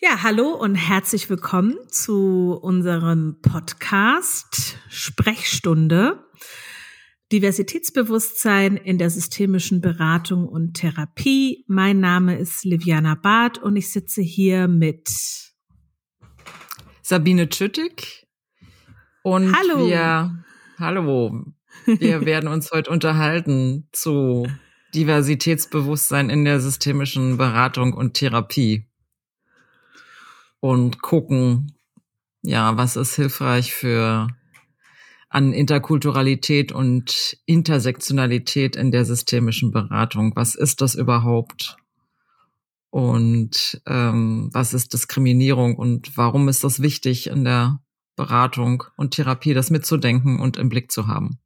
Ja, hallo und herzlich willkommen zu unserem Podcast Sprechstunde Diversitätsbewusstsein in der systemischen Beratung und Therapie. Mein Name ist Liviana Barth und ich sitze hier mit Sabine Tschüttig und Hallo. wir hallo, wir werden uns heute unterhalten zu Diversitätsbewusstsein in der systemischen Beratung und Therapie und gucken, ja, was ist hilfreich für an Interkulturalität und Intersektionalität in der systemischen Beratung. Was ist das überhaupt? Und ähm, was ist Diskriminierung und warum ist das wichtig in der Beratung und Therapie, das mitzudenken und im Blick zu haben?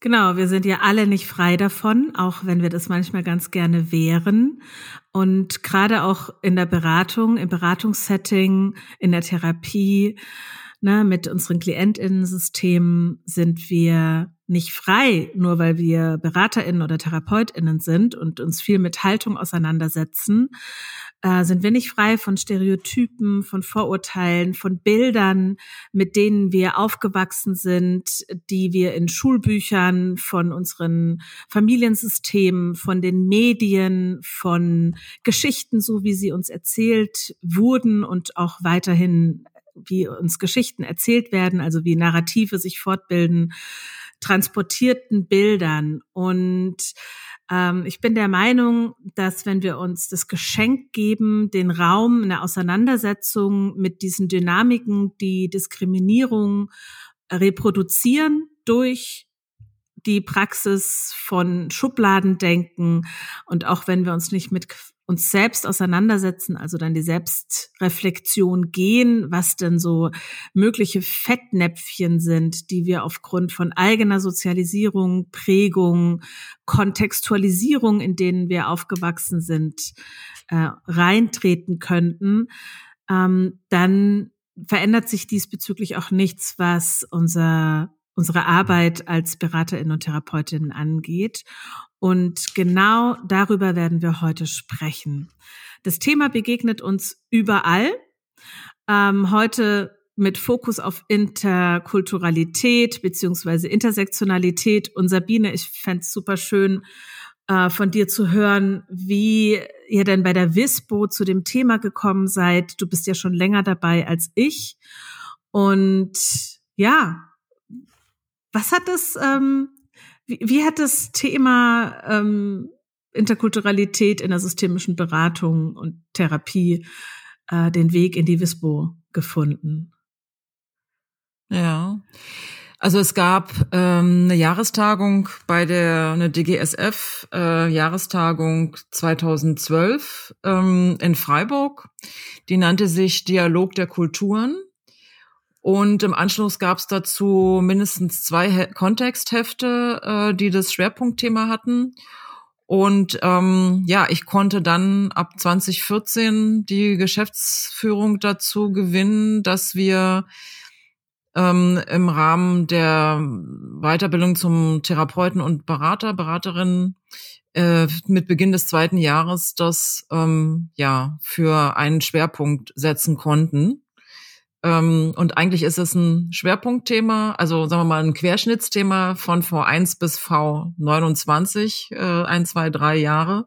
Genau, wir sind ja alle nicht frei davon, auch wenn wir das manchmal ganz gerne wären. Und gerade auch in der Beratung, im Beratungssetting, in der Therapie, ne, mit unseren KlientInnen-Systemen sind wir nicht frei, nur weil wir BeraterInnen oder TherapeutInnen sind und uns viel mit Haltung auseinandersetzen, äh, sind wir nicht frei von Stereotypen, von Vorurteilen, von Bildern, mit denen wir aufgewachsen sind, die wir in Schulbüchern, von unseren Familiensystemen, von den Medien, von Geschichten, so wie sie uns erzählt wurden und auch weiterhin wie uns Geschichten erzählt werden, also wie Narrative sich fortbilden, transportierten Bildern. Und ähm, ich bin der Meinung, dass wenn wir uns das Geschenk geben, den Raum in der Auseinandersetzung mit diesen Dynamiken, die Diskriminierung reproduzieren durch die Praxis von Schubladendenken und auch wenn wir uns nicht mit uns selbst auseinandersetzen, also dann die Selbstreflexion gehen, was denn so mögliche Fettnäpfchen sind, die wir aufgrund von eigener Sozialisierung, Prägung, Kontextualisierung, in denen wir aufgewachsen sind, äh, reintreten könnten, ähm, dann verändert sich diesbezüglich auch nichts, was unser unsere Arbeit als Beraterinnen und Therapeutinnen angeht. Und genau darüber werden wir heute sprechen. Das Thema begegnet uns überall. Ähm, heute mit Fokus auf Interkulturalität beziehungsweise Intersektionalität. Und Sabine, ich fände es super schön, äh, von dir zu hören, wie ihr denn bei der WISPO zu dem Thema gekommen seid. Du bist ja schon länger dabei als ich. Und ja, was hat das, ähm, wie, wie hat das Thema ähm, Interkulturalität in der systemischen Beratung und Therapie äh, den Weg in die WISPO gefunden? Ja. Also es gab ähm, eine Jahrestagung bei der eine DGSF äh, Jahrestagung 2012 ähm, in Freiburg. Die nannte sich Dialog der Kulturen. Und im Anschluss gab es dazu mindestens zwei He Kontexthefte, äh, die das Schwerpunktthema hatten. Und ähm, ja, ich konnte dann ab 2014 die Geschäftsführung dazu gewinnen, dass wir ähm, im Rahmen der Weiterbildung zum Therapeuten und Berater, Beraterin äh, mit Beginn des zweiten Jahres das ähm, ja für einen Schwerpunkt setzen konnten. Ähm, und eigentlich ist es ein Schwerpunktthema, also sagen wir mal ein Querschnittsthema von V1 bis V29, äh, ein, zwei, drei Jahre.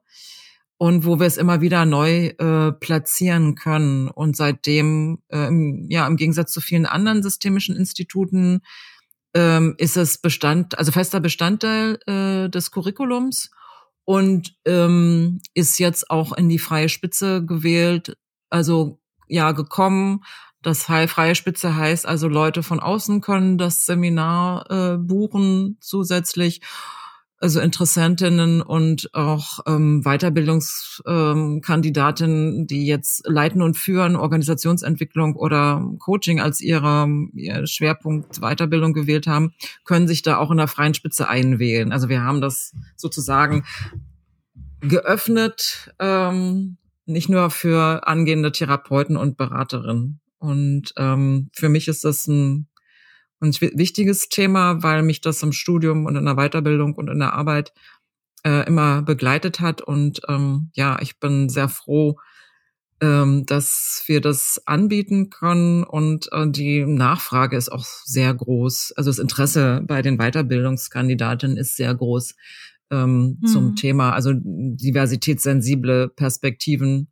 Und wo wir es immer wieder neu äh, platzieren können. Und seitdem, äh, ja, im Gegensatz zu vielen anderen systemischen Instituten, ähm, ist es Bestand, also fester Bestandteil äh, des Curriculums und ähm, ist jetzt auch in die freie Spitze gewählt, also ja gekommen, das freie Spitze heißt also, Leute von außen können das Seminar äh, buchen zusätzlich. Also Interessentinnen und auch ähm, Weiterbildungskandidatinnen, ähm, die jetzt leiten und führen, Organisationsentwicklung oder Coaching als ihre, ihr Schwerpunkt Weiterbildung gewählt haben, können sich da auch in der freien Spitze einwählen. Also wir haben das sozusagen geöffnet, ähm, nicht nur für angehende Therapeuten und Beraterinnen. Und ähm, für mich ist das ein, ein wichtiges Thema, weil mich das im Studium und in der Weiterbildung und in der Arbeit äh, immer begleitet hat. Und ähm, ja, ich bin sehr froh, ähm, dass wir das anbieten können und äh, die Nachfrage ist auch sehr groß. Also das Interesse bei den Weiterbildungskandidatinnen ist sehr groß ähm, mhm. zum Thema, also diversitätssensible Perspektiven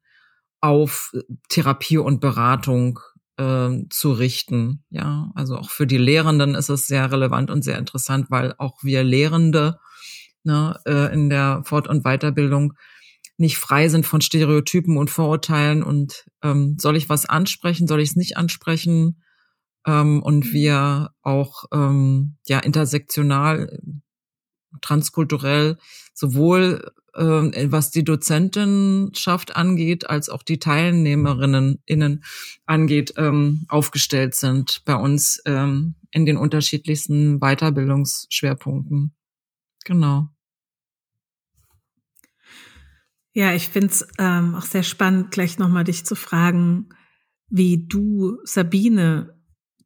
auf Therapie und Beratung äh, zu richten. Ja, also auch für die Lehrenden ist es sehr relevant und sehr interessant, weil auch wir Lehrende ne, äh, in der Fort- und Weiterbildung nicht frei sind von Stereotypen und Vorurteilen und ähm, soll ich was ansprechen, soll ich es nicht ansprechen ähm, und mhm. wir auch ähm, ja intersektional, transkulturell sowohl äh, was die Dozentenschaft angeht, als auch die Teilnehmerinnen innen angeht, ähm, aufgestellt sind bei uns ähm, in den unterschiedlichsten Weiterbildungsschwerpunkten. Genau. Ja, ich finde es ähm, auch sehr spannend, gleich nochmal dich zu fragen, wie du, Sabine,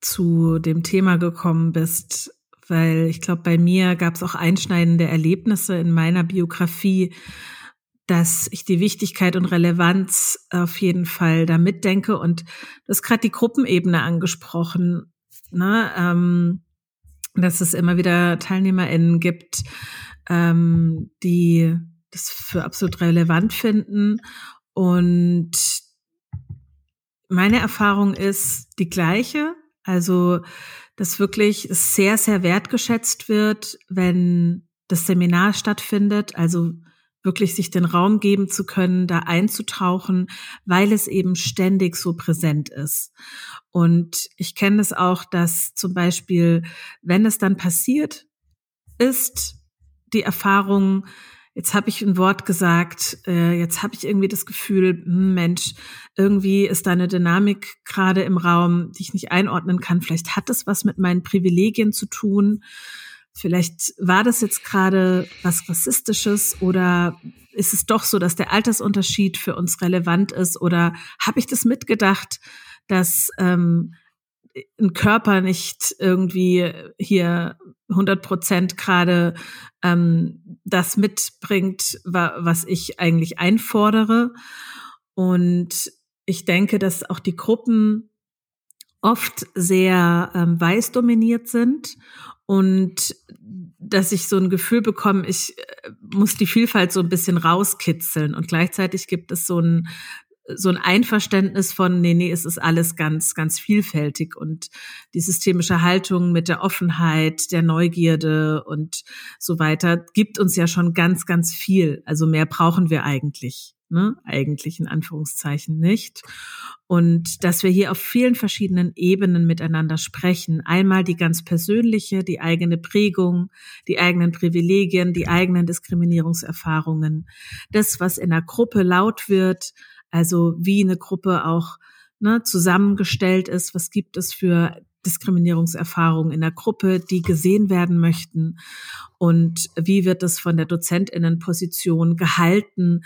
zu dem Thema gekommen bist. Weil ich glaube, bei mir gab es auch einschneidende Erlebnisse in meiner Biografie, dass ich die Wichtigkeit und Relevanz auf jeden Fall da mitdenke. Und du hast gerade die Gruppenebene angesprochen, ne? ähm, dass es immer wieder TeilnehmerInnen gibt, ähm, die das für absolut relevant finden. Und meine Erfahrung ist die gleiche. Also, dass wirklich sehr, sehr wertgeschätzt wird, wenn das Seminar stattfindet. Also wirklich sich den Raum geben zu können, da einzutauchen, weil es eben ständig so präsent ist. Und ich kenne es auch, dass zum Beispiel, wenn es dann passiert ist, die Erfahrung, jetzt habe ich ein Wort gesagt, äh, jetzt habe ich irgendwie das Gefühl, hm, Mensch, irgendwie ist da eine Dynamik gerade im Raum, die ich nicht einordnen kann. Vielleicht hat es was mit meinen Privilegien zu tun. Vielleicht war das jetzt gerade was Rassistisches oder ist es doch so, dass der Altersunterschied für uns relevant ist oder habe ich das mitgedacht, dass ähm, ein Körper nicht irgendwie hier 100 Prozent gerade ähm, das mitbringt, was ich eigentlich einfordere. Und ich denke, dass auch die Gruppen oft sehr ähm, weiß dominiert sind und dass ich so ein Gefühl bekomme, ich äh, muss die Vielfalt so ein bisschen rauskitzeln und gleichzeitig gibt es so ein so ein Einverständnis von, nee, nee, es ist alles ganz, ganz vielfältig und die systemische Haltung mit der Offenheit, der Neugierde und so weiter gibt uns ja schon ganz, ganz viel. Also mehr brauchen wir eigentlich, ne? Eigentlich in Anführungszeichen nicht. Und dass wir hier auf vielen verschiedenen Ebenen miteinander sprechen. Einmal die ganz persönliche, die eigene Prägung, die eigenen Privilegien, die eigenen Diskriminierungserfahrungen. Das, was in der Gruppe laut wird, also wie eine Gruppe auch ne, zusammengestellt ist, was gibt es für Diskriminierungserfahrungen in der Gruppe, die gesehen werden möchten und wie wird es von der Dozentinnenposition gehalten,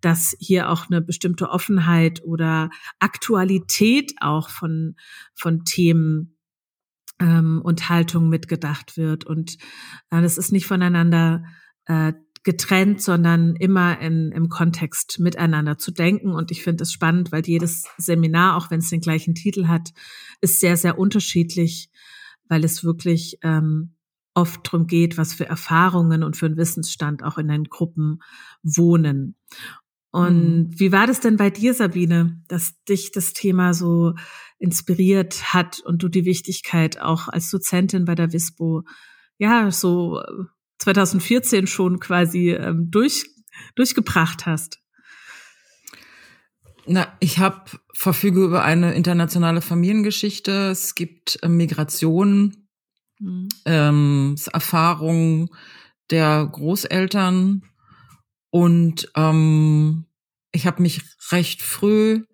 dass hier auch eine bestimmte Offenheit oder Aktualität auch von, von Themen ähm, und Haltung mitgedacht wird. Und äh, das ist nicht voneinander äh, getrennt, sondern immer in, im Kontext miteinander zu denken. Und ich finde es spannend, weil jedes Seminar, auch wenn es den gleichen Titel hat, ist sehr, sehr unterschiedlich, weil es wirklich ähm, oft darum geht, was für Erfahrungen und für einen Wissensstand auch in den Gruppen wohnen. Und mhm. wie war das denn bei dir, Sabine, dass dich das Thema so inspiriert hat und du die Wichtigkeit auch als Dozentin bei der WISPO ja so 2014 schon quasi ähm, durch, durchgebracht hast? Na, ich habe verfüge über eine internationale Familiengeschichte. Es gibt äh, Migration, mhm. ähm, Erfahrungen der Großeltern und ähm, ich habe mich recht früh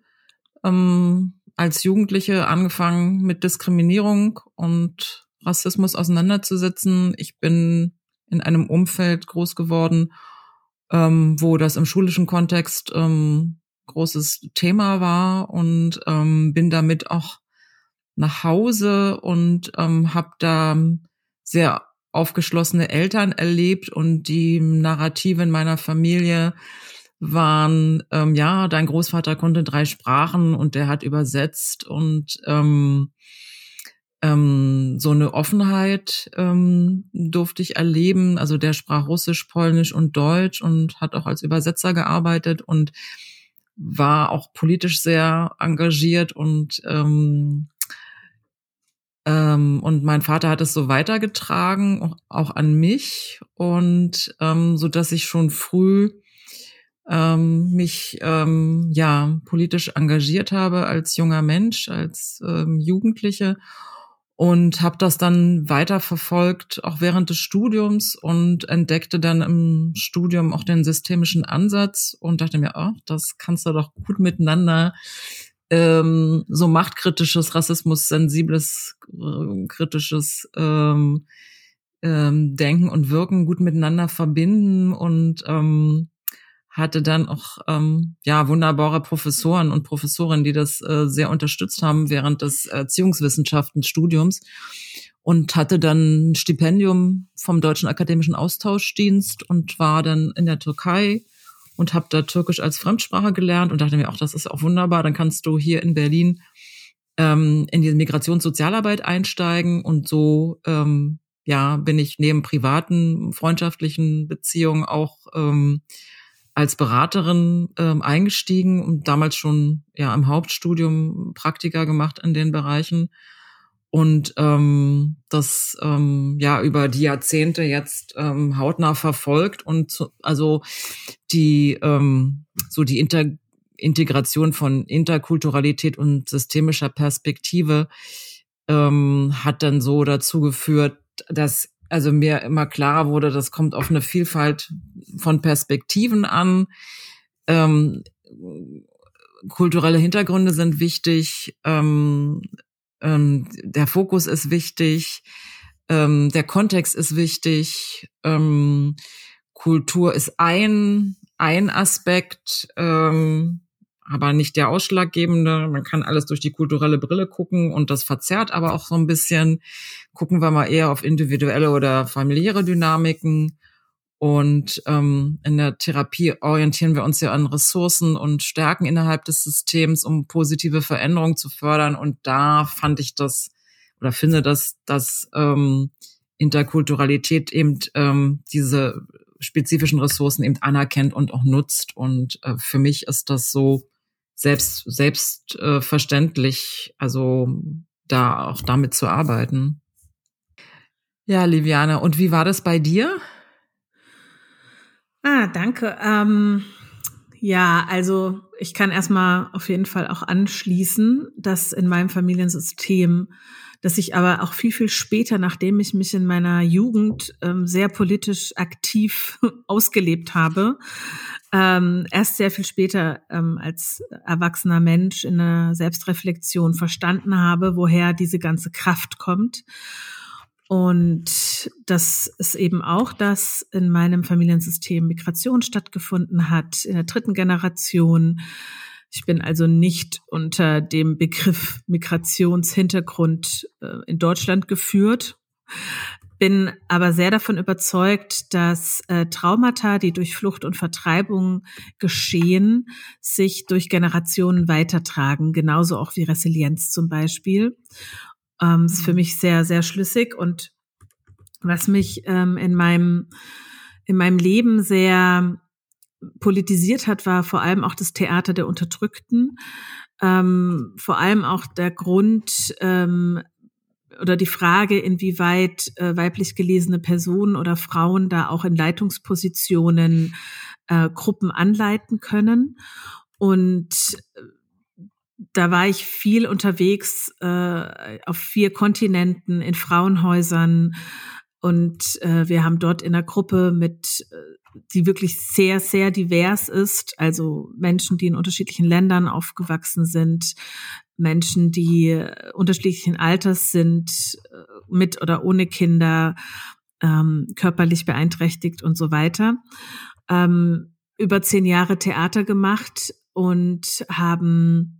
ähm, als Jugendliche angefangen mit Diskriminierung und Rassismus auseinanderzusetzen. Ich bin in einem Umfeld groß geworden, ähm, wo das im schulischen Kontext ähm, großes Thema war und ähm, bin damit auch nach Hause und ähm, habe da sehr aufgeschlossene Eltern erlebt und die Narrative in meiner Familie waren, ähm, ja, dein Großvater konnte drei Sprachen und der hat übersetzt und ähm, ähm, so eine Offenheit ähm, durfte ich erleben. Also der sprach Russisch, Polnisch und Deutsch und hat auch als Übersetzer gearbeitet und war auch politisch sehr engagiert und ähm, ähm, und mein Vater hat es so weitergetragen, auch an mich und ähm, so dass ich schon früh ähm, mich ähm, ja politisch engagiert habe als junger Mensch, als ähm, Jugendliche und habe das dann weiter verfolgt, auch während des Studiums und entdeckte dann im Studium auch den systemischen Ansatz und dachte mir, oh, das kannst du doch gut miteinander ähm, so machtkritisches, rassismus-sensibles, äh, kritisches ähm, ähm, Denken und Wirken gut miteinander verbinden und ähm, hatte dann auch ähm, ja wunderbare Professoren und Professorinnen, die das äh, sehr unterstützt haben während des Erziehungswissenschaftenstudiums und hatte dann ein Stipendium vom Deutschen Akademischen Austauschdienst und war dann in der Türkei und habe da Türkisch als Fremdsprache gelernt und dachte mir, auch das ist auch wunderbar, dann kannst du hier in Berlin ähm, in die Migrationssozialarbeit einsteigen und so ähm, ja bin ich neben privaten freundschaftlichen Beziehungen auch ähm, als Beraterin ähm, eingestiegen und damals schon ja im Hauptstudium Praktika gemacht in den Bereichen. Und ähm, das ähm, ja über die Jahrzehnte jetzt ähm, hautnah verfolgt und zu, also die ähm, so die Inter Integration von Interkulturalität und systemischer Perspektive ähm, hat dann so dazu geführt, dass also mir immer klarer wurde, das kommt auf eine Vielfalt von Perspektiven an. Ähm, kulturelle Hintergründe sind wichtig, ähm, ähm, der Fokus ist wichtig, ähm, der Kontext ist wichtig, ähm, Kultur ist ein, ein Aspekt, ähm, aber nicht der ausschlaggebende. Man kann alles durch die kulturelle Brille gucken und das verzerrt aber auch so ein bisschen. Gucken wir mal eher auf individuelle oder familiäre Dynamiken. Und ähm, in der Therapie orientieren wir uns ja an Ressourcen und Stärken innerhalb des Systems, um positive Veränderungen zu fördern. Und da fand ich das oder finde, dass, dass ähm, Interkulturalität eben ähm, diese spezifischen Ressourcen eben anerkennt und auch nutzt. Und äh, für mich ist das so selbst selbstverständlich, äh, also da auch damit zu arbeiten. Ja, Liviana, und wie war das bei dir? Ah, danke. Ähm, ja, also ich kann erstmal auf jeden Fall auch anschließen, dass in meinem Familiensystem, dass ich aber auch viel, viel später, nachdem ich mich in meiner Jugend ähm, sehr politisch aktiv ausgelebt habe, ähm, erst sehr viel später ähm, als erwachsener Mensch in der Selbstreflexion verstanden habe, woher diese ganze Kraft kommt. Und das ist eben auch, dass in meinem Familiensystem Migration stattgefunden hat, in der dritten Generation. Ich bin also nicht unter dem Begriff Migrationshintergrund äh, in Deutschland geführt, bin aber sehr davon überzeugt, dass äh, Traumata, die durch Flucht und Vertreibung geschehen, sich durch Generationen weitertragen, genauso auch wie Resilienz zum Beispiel. Ähm, ist für mhm. mich sehr, sehr schlüssig und was mich ähm, in meinem in meinem Leben sehr politisiert hat, war vor allem auch das Theater der Unterdrückten. Ähm, vor allem auch der Grund, ähm, oder die Frage, inwieweit äh, weiblich gelesene Personen oder Frauen da auch in Leitungspositionen äh, Gruppen anleiten können. Und äh, da war ich viel unterwegs äh, auf vier Kontinenten, in Frauenhäusern. Und äh, wir haben dort in einer Gruppe mit, äh, die wirklich sehr, sehr divers ist, also Menschen, die in unterschiedlichen Ländern aufgewachsen sind, Menschen, die äh, unterschiedlichen Alters sind, äh, mit oder ohne Kinder, ähm, körperlich beeinträchtigt und so weiter. Ähm, über zehn Jahre Theater gemacht und haben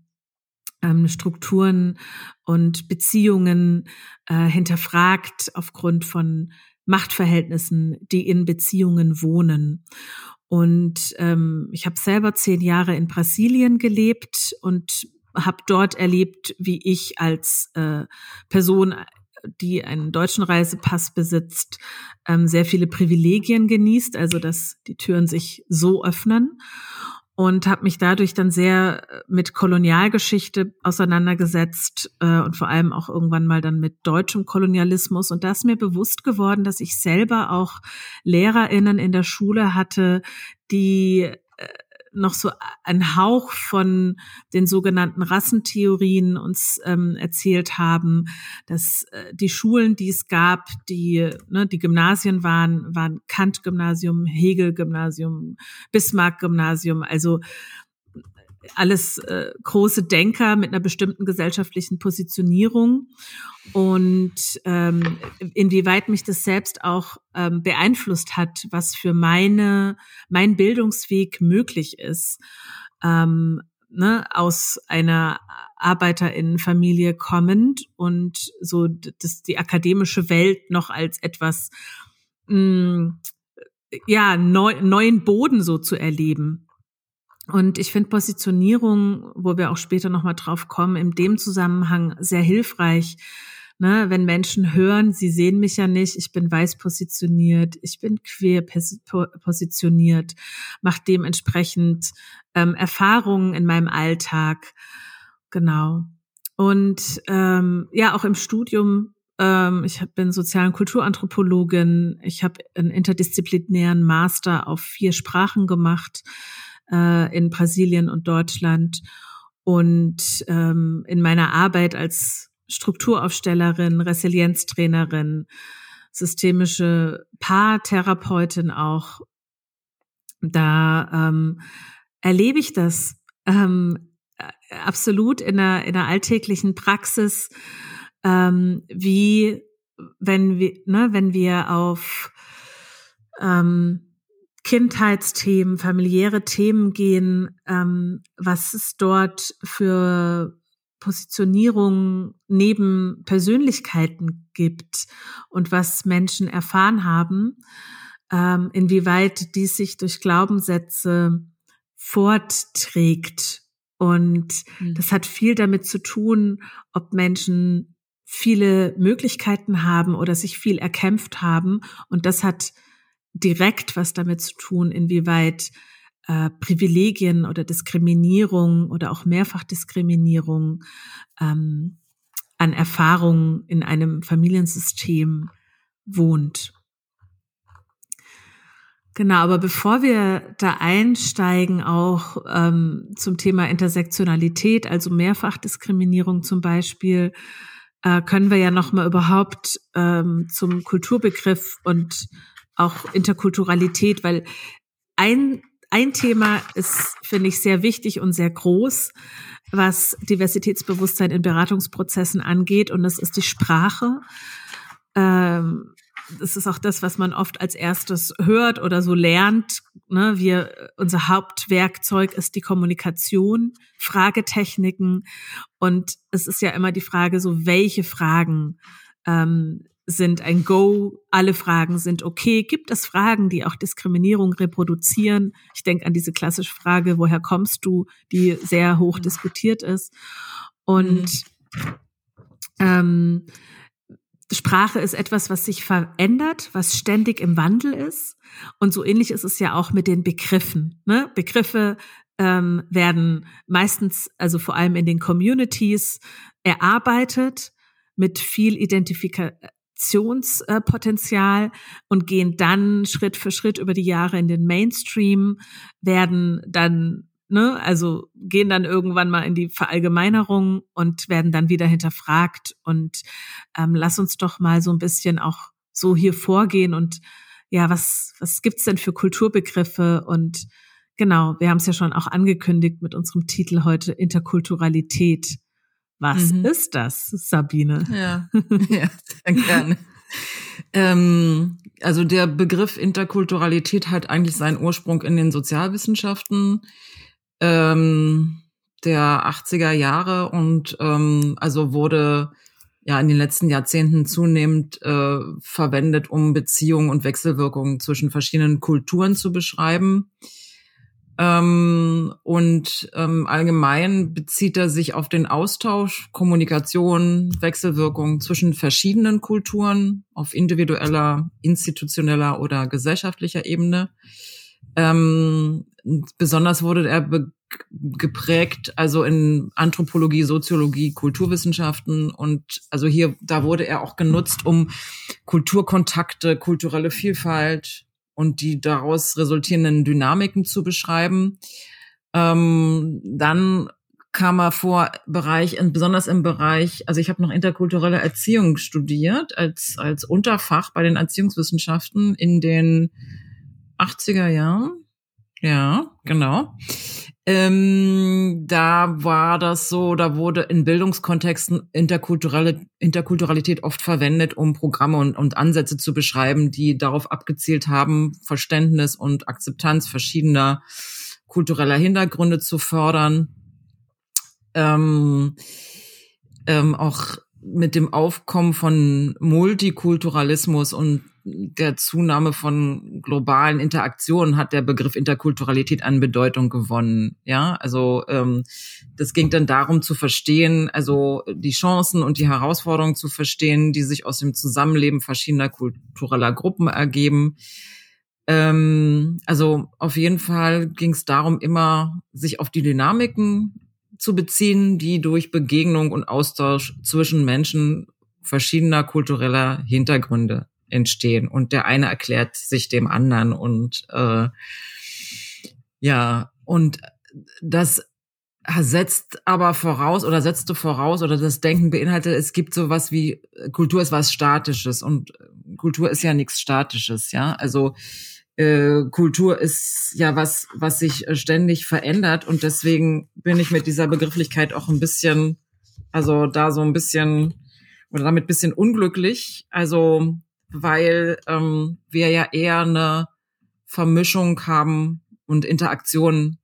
ähm, Strukturen und Beziehungen äh, hinterfragt aufgrund von Machtverhältnissen, die in Beziehungen wohnen. Und ähm, ich habe selber zehn Jahre in Brasilien gelebt und habe dort erlebt, wie ich als äh, Person die einen deutschen Reisepass besitzt, ähm, sehr viele Privilegien genießt, also dass die Türen sich so öffnen und habe mich dadurch dann sehr äh, mit Kolonialgeschichte auseinandergesetzt äh, und vor allem auch irgendwann mal dann mit deutschem Kolonialismus. Und da ist mir bewusst geworden, dass ich selber auch Lehrerinnen in der Schule hatte, die noch so ein Hauch von den sogenannten Rassentheorien uns ähm, erzählt haben, dass äh, die Schulen, die es gab, die ne, die Gymnasien waren, waren Kant-Gymnasium, Hegel-Gymnasium, Bismarck-Gymnasium, also alles äh, große Denker mit einer bestimmten gesellschaftlichen Positionierung und ähm, inwieweit mich das selbst auch ähm, beeinflusst hat, was für meine mein Bildungsweg möglich ist. Ähm, ne, aus einer Arbeiterinnenfamilie kommend und so dass die akademische Welt noch als etwas mh, mm, ja neu, neuen Boden so zu erleben. Und ich finde Positionierung, wo wir auch später nochmal drauf kommen, in dem Zusammenhang sehr hilfreich. Ne, wenn Menschen hören, sie sehen mich ja nicht, ich bin weiß positioniert, ich bin queer positioniert, mache dementsprechend ähm, Erfahrungen in meinem Alltag. Genau. Und ähm, ja, auch im Studium, ähm, ich bin Sozial- und Kulturanthropologin, ich habe einen interdisziplinären Master auf vier Sprachen gemacht äh, in Brasilien und Deutschland. Und ähm, in meiner Arbeit als Strukturaufstellerin, Resilienztrainerin, systemische Paartherapeutin auch, da ähm, erlebe ich das ähm, absolut in der, in der alltäglichen Praxis, ähm, wie wenn wir, ne, wenn wir auf ähm, Kindheitsthemen, familiäre Themen gehen, ähm, was es dort für Positionierung neben Persönlichkeiten gibt und was Menschen erfahren haben, ähm, inwieweit dies sich durch Glaubenssätze fortträgt. Und mhm. das hat viel damit zu tun, ob Menschen viele Möglichkeiten haben oder sich viel erkämpft haben. Und das hat direkt was damit zu tun, inwieweit äh, Privilegien oder Diskriminierung oder auch Mehrfachdiskriminierung ähm, an Erfahrungen in einem Familiensystem wohnt. Genau, aber bevor wir da einsteigen, auch ähm, zum Thema Intersektionalität, also Mehrfachdiskriminierung zum Beispiel, äh, können wir ja noch mal überhaupt ähm, zum Kulturbegriff und auch Interkulturalität, weil ein, ein Thema ist, finde ich, sehr wichtig und sehr groß, was Diversitätsbewusstsein in Beratungsprozessen angeht, und das ist die Sprache. Ähm, das ist auch das, was man oft als erstes hört oder so lernt. Ne? Wir, unser Hauptwerkzeug ist die Kommunikation, Fragetechniken. Und es ist ja immer die Frage, so welche Fragen ähm, sind ein Go, alle Fragen sind okay. Gibt es Fragen, die auch Diskriminierung reproduzieren? Ich denke an diese klassische Frage, woher kommst du, die sehr hoch diskutiert ist. Und ähm, Sprache ist etwas, was sich verändert, was ständig im Wandel ist. Und so ähnlich ist es ja auch mit den Begriffen. Ne? Begriffe ähm, werden meistens, also vor allem in den Communities, erarbeitet mit viel Identifikation Aktionspotenzial und gehen dann Schritt für Schritt über die Jahre in den Mainstream, werden dann Ne, also gehen dann irgendwann mal in die Verallgemeinerung und werden dann wieder hinterfragt. Und ähm, lass uns doch mal so ein bisschen auch so hier vorgehen und ja, was, was gibt's denn für Kulturbegriffe? Und genau, wir haben es ja schon auch angekündigt mit unserem Titel heute Interkulturalität. Was mhm. ist das, Sabine? Ja, ja sehr gerne. ähm, also der Begriff Interkulturalität hat eigentlich seinen Ursprung in den Sozialwissenschaften ähm, der 80er Jahre und ähm, also wurde ja in den letzten Jahrzehnten zunehmend äh, verwendet, um Beziehungen und Wechselwirkungen zwischen verschiedenen Kulturen zu beschreiben. Ähm, und ähm, allgemein bezieht er sich auf den Austausch, Kommunikation, Wechselwirkung zwischen verschiedenen Kulturen auf individueller, institutioneller oder gesellschaftlicher Ebene. Ähm, besonders wurde er geprägt, also in Anthropologie, Soziologie, Kulturwissenschaften und also hier, da wurde er auch genutzt, um Kulturkontakte, kulturelle Vielfalt, und die daraus resultierenden Dynamiken zu beschreiben. Ähm, dann kam er vor Bereich, besonders im Bereich, also ich habe noch interkulturelle Erziehung studiert als, als Unterfach bei den Erziehungswissenschaften in den 80er Jahren. Ja, genau. Ähm, da war das so, da wurde in Bildungskontexten interkulturelle, Interkulturalität oft verwendet, um Programme und, und Ansätze zu beschreiben, die darauf abgezielt haben, Verständnis und Akzeptanz verschiedener kultureller Hintergründe zu fördern. Ähm, ähm, auch mit dem Aufkommen von Multikulturalismus und der Zunahme von globalen Interaktionen hat der Begriff Interkulturalität an Bedeutung gewonnen. Ja, also ähm, das ging dann darum zu verstehen, also die Chancen und die Herausforderungen zu verstehen, die sich aus dem Zusammenleben verschiedener kultureller Gruppen ergeben. Ähm, also auf jeden Fall ging es darum, immer sich auf die Dynamiken zu beziehen, die durch Begegnung und Austausch zwischen Menschen verschiedener kultureller Hintergründe entstehen und der eine erklärt sich dem anderen und äh, ja und das setzt aber voraus oder setzte voraus oder das Denken beinhaltet, es gibt sowas wie Kultur ist was Statisches und Kultur ist ja nichts Statisches, ja. Also äh, Kultur ist ja was, was sich ständig verändert und deswegen bin ich mit dieser Begrifflichkeit auch ein bisschen, also da so ein bisschen oder damit bisschen unglücklich. Also weil ähm, wir ja eher eine Vermischung haben und Interaktion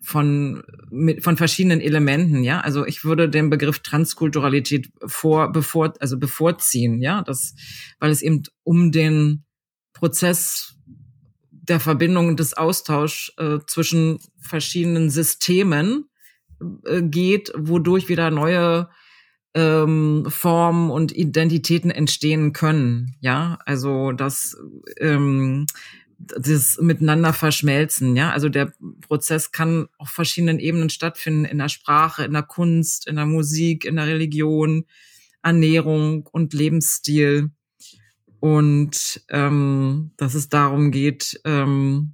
von mit, von verschiedenen Elementen, ja. Also ich würde den Begriff Transkulturalität vor bevor also bevorziehen, ja, das weil es eben um den Prozess der Verbindung und des Austausch äh, zwischen verschiedenen Systemen äh, geht, wodurch wieder neue ähm, Formen und Identitäten entstehen können. Ja, also das, ähm, das miteinander verschmelzen. Ja, also der Prozess kann auf verschiedenen Ebenen stattfinden: in der Sprache, in der Kunst, in der Musik, in der Religion, Ernährung und Lebensstil. Und ähm, dass es darum geht, ähm,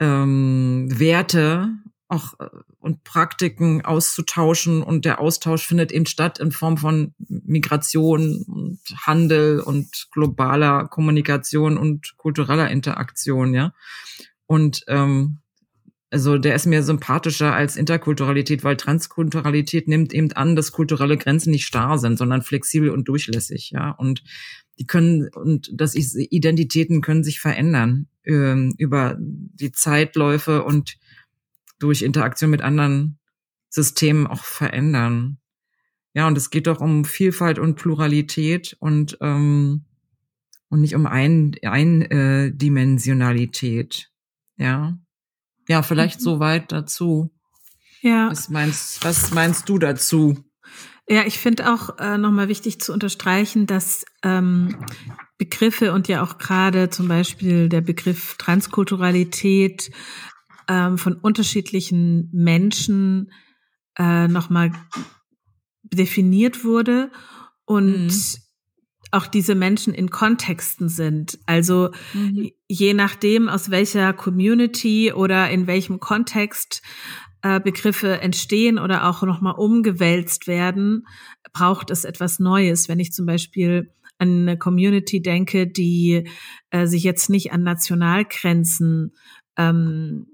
ähm, Werte auch äh, und Praktiken auszutauschen und der Austausch findet eben statt in Form von Migration und Handel und globaler Kommunikation und kultureller Interaktion, ja. Und ähm, also der ist mir sympathischer als Interkulturalität, weil Transkulturalität nimmt eben an, dass kulturelle Grenzen nicht starr sind, sondern flexibel und durchlässig, ja. Und die können und dass Identitäten können sich verändern ähm, über die Zeitläufe und durch Interaktion mit anderen Systemen auch verändern. Ja, und es geht doch um Vielfalt und Pluralität und ähm, und nicht um ein, ein äh. Ja, ja, vielleicht mhm. so weit dazu. Ja. Was meinst, was meinst du dazu? Ja, ich finde auch äh, nochmal wichtig zu unterstreichen, dass ähm, Begriffe und ja auch gerade zum Beispiel der Begriff Transkulturalität ähm, von unterschiedlichen Menschen äh, nochmal definiert wurde und mhm. auch diese Menschen in Kontexten sind. Also mhm. je nachdem, aus welcher Community oder in welchem Kontext äh, Begriffe entstehen oder auch nochmal umgewälzt werden, braucht es etwas Neues. Wenn ich zum Beispiel an eine Community denke, die äh, sich jetzt nicht an Nationalgrenzen ähm,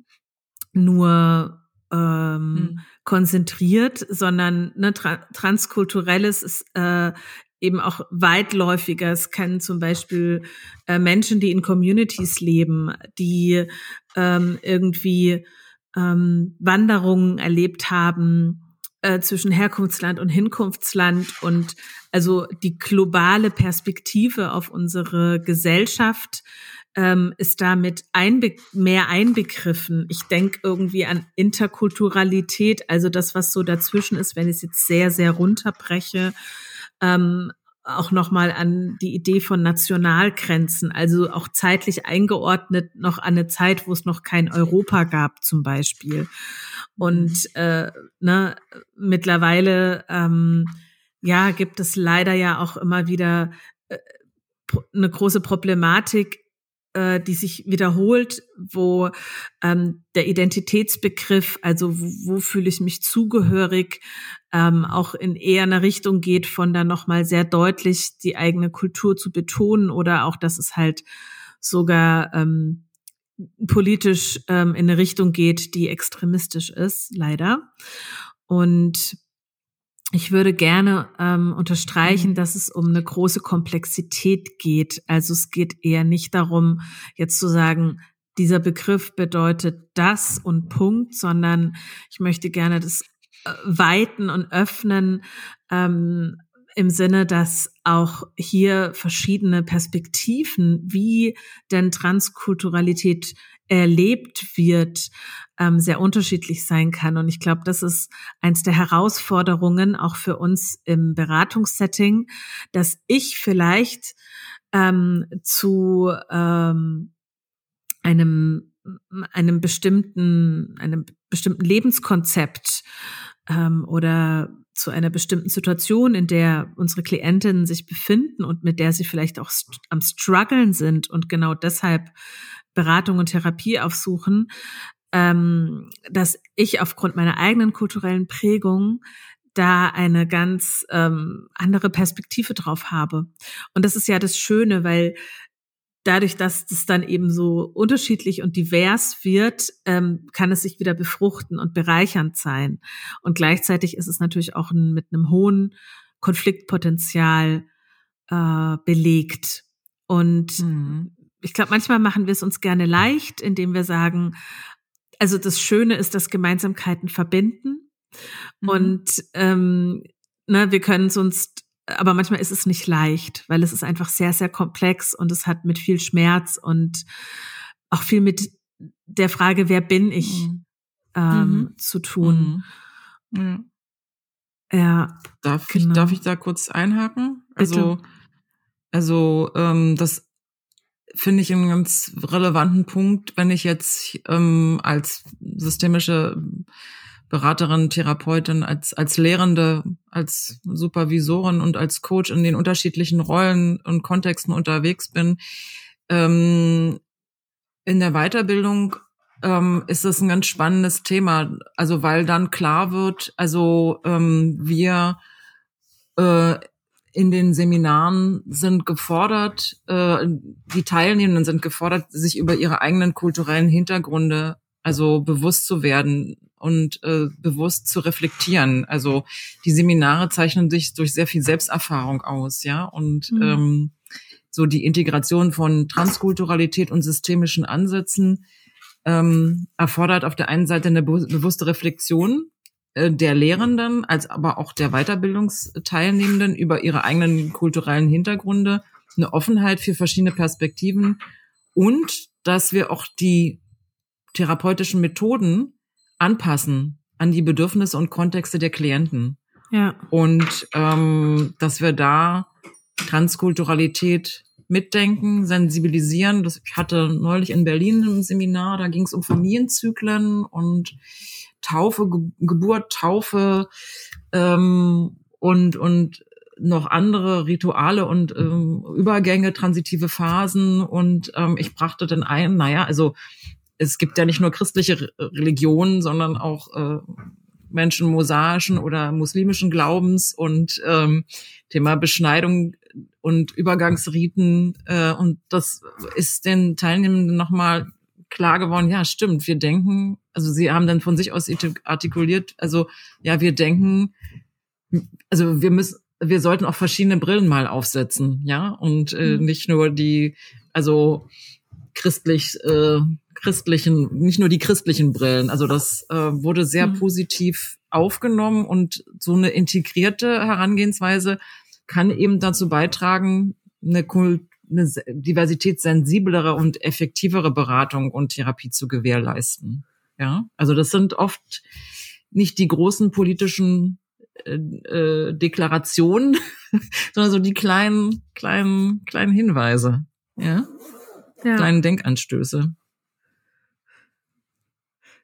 nur ähm, mhm. konzentriert, sondern ne, tra transkulturelles ist äh, eben auch weitläufiger. Es können zum Beispiel äh, Menschen, die in Communities leben, die ähm, irgendwie ähm, Wanderungen erlebt haben äh, zwischen Herkunftsland und Hinkunftsland und also die globale Perspektive auf unsere Gesellschaft ähm, ist damit einbe mehr einbegriffen. Ich denke irgendwie an Interkulturalität, also das, was so dazwischen ist, wenn ich es jetzt sehr, sehr runterbreche. Ähm, auch nochmal an die Idee von Nationalgrenzen, also auch zeitlich eingeordnet noch an eine Zeit, wo es noch kein Europa gab zum Beispiel. Und äh, ne, mittlerweile ähm, ja gibt es leider ja auch immer wieder äh, eine große Problematik äh, die sich wiederholt, wo ähm, der Identitätsbegriff, also wo, wo fühle ich mich zugehörig, ähm, auch in eher eine Richtung geht, von da nochmal sehr deutlich die eigene Kultur zu betonen oder auch, dass es halt sogar ähm, politisch ähm, in eine Richtung geht, die extremistisch ist, leider. Und ich würde gerne ähm, unterstreichen, mhm. dass es um eine große Komplexität geht. Also es geht eher nicht darum, jetzt zu sagen, dieser Begriff bedeutet das und Punkt, sondern ich möchte gerne das äh, weiten und öffnen ähm, im Sinne, dass auch hier verschiedene Perspektiven, wie denn Transkulturalität erlebt wird, ähm, sehr unterschiedlich sein kann. Und ich glaube, das ist eins der Herausforderungen auch für uns im Beratungssetting, dass ich vielleicht ähm, zu ähm, einem einem bestimmten einem bestimmten Lebenskonzept ähm, oder zu einer bestimmten Situation, in der unsere Klientinnen sich befinden und mit der sie vielleicht auch st am struggeln sind und genau deshalb Beratung und Therapie aufsuchen, ähm, dass ich aufgrund meiner eigenen kulturellen Prägung da eine ganz ähm, andere Perspektive drauf habe. Und das ist ja das Schöne, weil dadurch, dass das dann eben so unterschiedlich und divers wird, ähm, kann es sich wieder befruchten und bereichernd sein. Und gleichzeitig ist es natürlich auch ein, mit einem hohen Konfliktpotenzial äh, belegt. Und mhm ich glaube, manchmal machen wir es uns gerne leicht, indem wir sagen, also das Schöne ist, dass Gemeinsamkeiten verbinden. Mhm. Und ähm, ne, wir können es uns, aber manchmal ist es nicht leicht, weil es ist einfach sehr, sehr komplex und es hat mit viel Schmerz und auch viel mit der Frage, wer bin ich, mhm. Ähm, mhm. zu tun. Mhm. Ja. Darf, genau. ich, darf ich da kurz einhaken? Also, Bitte. also ähm, das finde ich einen ganz relevanten Punkt, wenn ich jetzt ähm, als systemische Beraterin, Therapeutin, als, als Lehrende, als Supervisorin und als Coach in den unterschiedlichen Rollen und Kontexten unterwegs bin. Ähm, in der Weiterbildung ähm, ist das ein ganz spannendes Thema. Also weil dann klar wird, also ähm, wir äh, in den Seminaren sind gefordert, äh, die Teilnehmenden sind gefordert, sich über ihre eigenen kulturellen Hintergründe also bewusst zu werden und äh, bewusst zu reflektieren. Also die Seminare zeichnen sich durch sehr viel Selbsterfahrung aus, ja. Und mhm. ähm, so die Integration von Transkulturalität und systemischen Ansätzen ähm, erfordert auf der einen Seite eine bewusste Reflexion der Lehrenden als aber auch der Weiterbildungsteilnehmenden über ihre eigenen kulturellen Hintergründe, eine Offenheit für verschiedene Perspektiven und dass wir auch die therapeutischen Methoden anpassen an die Bedürfnisse und Kontexte der Klienten. Ja. Und ähm, dass wir da Transkulturalität mitdenken, sensibilisieren. Das, ich hatte neulich in Berlin ein Seminar, da ging es um Familienzyklen und Taufe, Ge Geburt, Taufe ähm, und, und noch andere Rituale und ähm, Übergänge, transitive Phasen. Und ähm, ich brachte dann ein, naja, also es gibt ja nicht nur christliche Religionen, sondern auch äh, Menschen mosaischen oder muslimischen Glaubens und ähm, Thema Beschneidung und Übergangsriten. Äh, und das ist den Teilnehmenden nochmal klar geworden, ja, stimmt, wir denken, also sie haben dann von sich aus artikuliert, also ja, wir denken, also wir müssen, wir sollten auch verschiedene Brillen mal aufsetzen, ja, und äh, mhm. nicht nur die, also christlich, äh, christlichen, nicht nur die christlichen Brillen. Also das äh, wurde sehr mhm. positiv aufgenommen und so eine integrierte Herangehensweise kann eben dazu beitragen, eine, eine diversitätssensiblere und effektivere Beratung und Therapie zu gewährleisten. Ja, also das sind oft nicht die großen politischen äh, äh, Deklarationen, sondern so die kleinen, kleinen, kleinen Hinweise, ja, ja. kleinen Denkanstöße.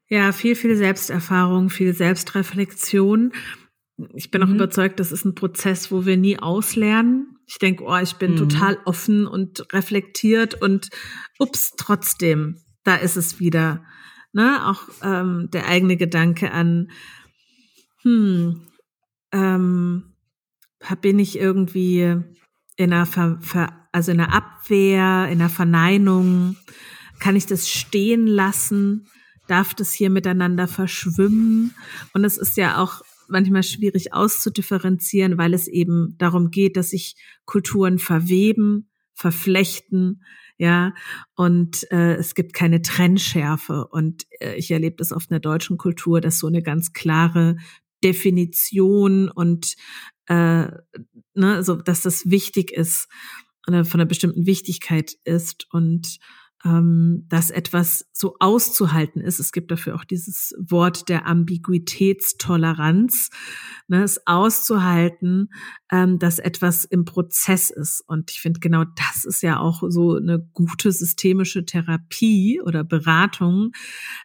Ja, viel, viel Selbsterfahrung, viel Selbstreflexion. Ich bin mhm. auch überzeugt, das ist ein Prozess, wo wir nie auslernen. Ich denke, oh, ich bin mhm. total offen und reflektiert und ups, trotzdem, da ist es wieder. Ne? Auch ähm, der eigene Gedanke an, hm, ähm, bin ich irgendwie in einer, Ver, Ver, also in einer Abwehr, in einer Verneinung? Kann ich das stehen lassen? darf das hier miteinander verschwimmen. Und es ist ja auch manchmal schwierig auszudifferenzieren, weil es eben darum geht, dass sich Kulturen verweben, verflechten, ja, und äh, es gibt keine Trennschärfe. Und äh, ich erlebe das oft in der deutschen Kultur, dass so eine ganz klare Definition und äh, ne, so, dass das wichtig ist, oder von einer bestimmten Wichtigkeit ist und ähm, dass etwas so auszuhalten ist. Es gibt dafür auch dieses Wort der Ambiguitätstoleranz, ne, es auszuhalten, ähm, dass etwas im Prozess ist. Und ich finde, genau das ist ja auch so eine gute systemische Therapie oder Beratung,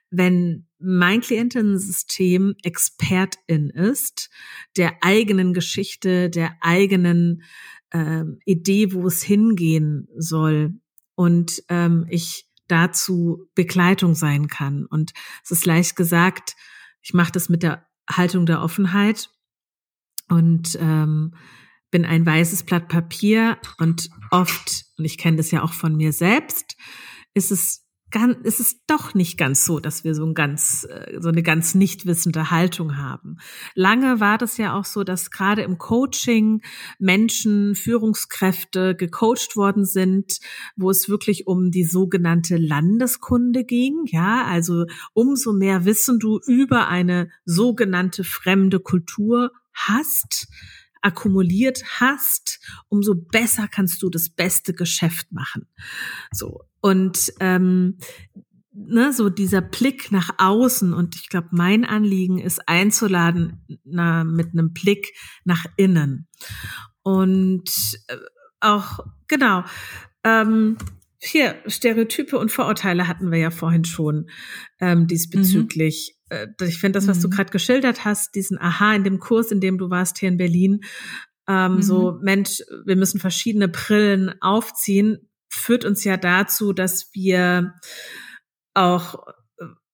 wenn mein Klientensystem Expertin ist, der eigenen Geschichte, der eigenen äh, Idee, wo es hingehen soll und ähm, ich dazu Begleitung sein kann. Und es ist leicht gesagt, ich mache das mit der Haltung der Offenheit und ähm, bin ein weißes Blatt Papier und oft, und ich kenne das ja auch von mir selbst, ist es ganz, ist es doch nicht ganz so, dass wir so ein ganz, äh, so eine ganz nicht wissende Haltung haben. Lange war das ja auch so, dass gerade im Coaching Menschen, Führungskräfte gecoacht worden sind, wo es wirklich um die sogenannte Landeskunde ging. Ja, also umso mehr Wissen du über eine sogenannte fremde Kultur hast, akkumuliert hast, umso besser kannst du das beste Geschäft machen. So und ähm, ne, so dieser Blick nach außen und ich glaube, mein Anliegen ist einzuladen na, mit einem Blick nach innen und äh, auch genau. Ähm, hier, Stereotype und Vorurteile hatten wir ja vorhin schon ähm, diesbezüglich. Mhm. Äh, ich finde das, was mhm. du gerade geschildert hast, diesen Aha in dem Kurs, in dem du warst hier in Berlin, ähm, mhm. so Mensch, wir müssen verschiedene Brillen aufziehen, führt uns ja dazu, dass wir auch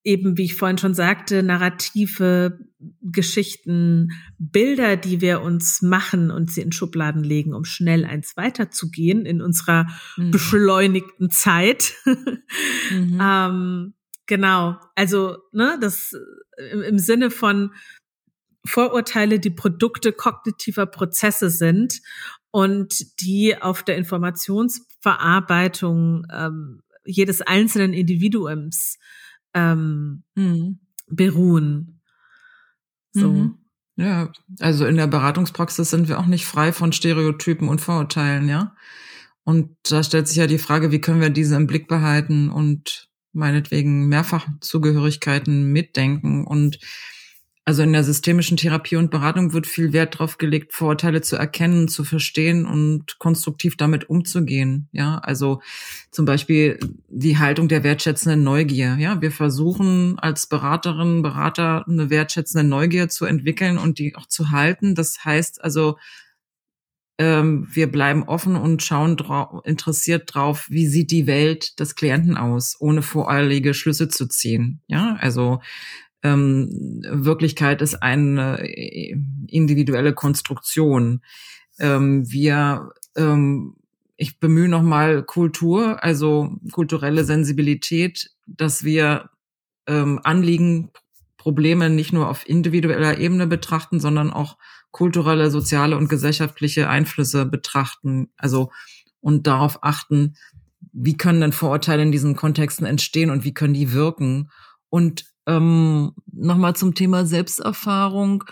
eben, wie ich vorhin schon sagte, narrative Geschichten, Bilder, die wir uns machen und sie in Schubladen legen, um schnell eins weiterzugehen in unserer mhm. beschleunigten Zeit. mhm. ähm, genau. Also, ne, das im, im Sinne von Vorurteile, die Produkte kognitiver Prozesse sind und die auf der Informationsverarbeitung ähm, jedes einzelnen Individuums ähm, mhm. beruhen. So. Mhm. Ja, also in der Beratungspraxis sind wir auch nicht frei von Stereotypen und Vorurteilen, ja. Und da stellt sich ja die Frage, wie können wir diese im Blick behalten und meinetwegen Mehrfachzugehörigkeiten mitdenken und also in der systemischen Therapie und Beratung wird viel Wert darauf gelegt, Vorurteile zu erkennen, zu verstehen und konstruktiv damit umzugehen. Ja, also zum Beispiel die Haltung der wertschätzenden Neugier. Ja, wir versuchen als Beraterinnen, Berater eine wertschätzende Neugier zu entwickeln und die auch zu halten. Das heißt also, ähm, wir bleiben offen und schauen drau interessiert drauf, wie sieht die Welt des Klienten aus, ohne voreilige Schlüsse zu ziehen. Ja, also ähm, Wirklichkeit ist eine äh, individuelle Konstruktion. Ähm, wir, ähm, ich bemühe nochmal Kultur, also kulturelle Sensibilität, dass wir ähm, Anliegen, Probleme nicht nur auf individueller Ebene betrachten, sondern auch kulturelle, soziale und gesellschaftliche Einflüsse betrachten. Also und darauf achten, wie können denn Vorurteile in diesen Kontexten entstehen und wie können die wirken und ähm, nochmal zum Thema Selbsterfahrung.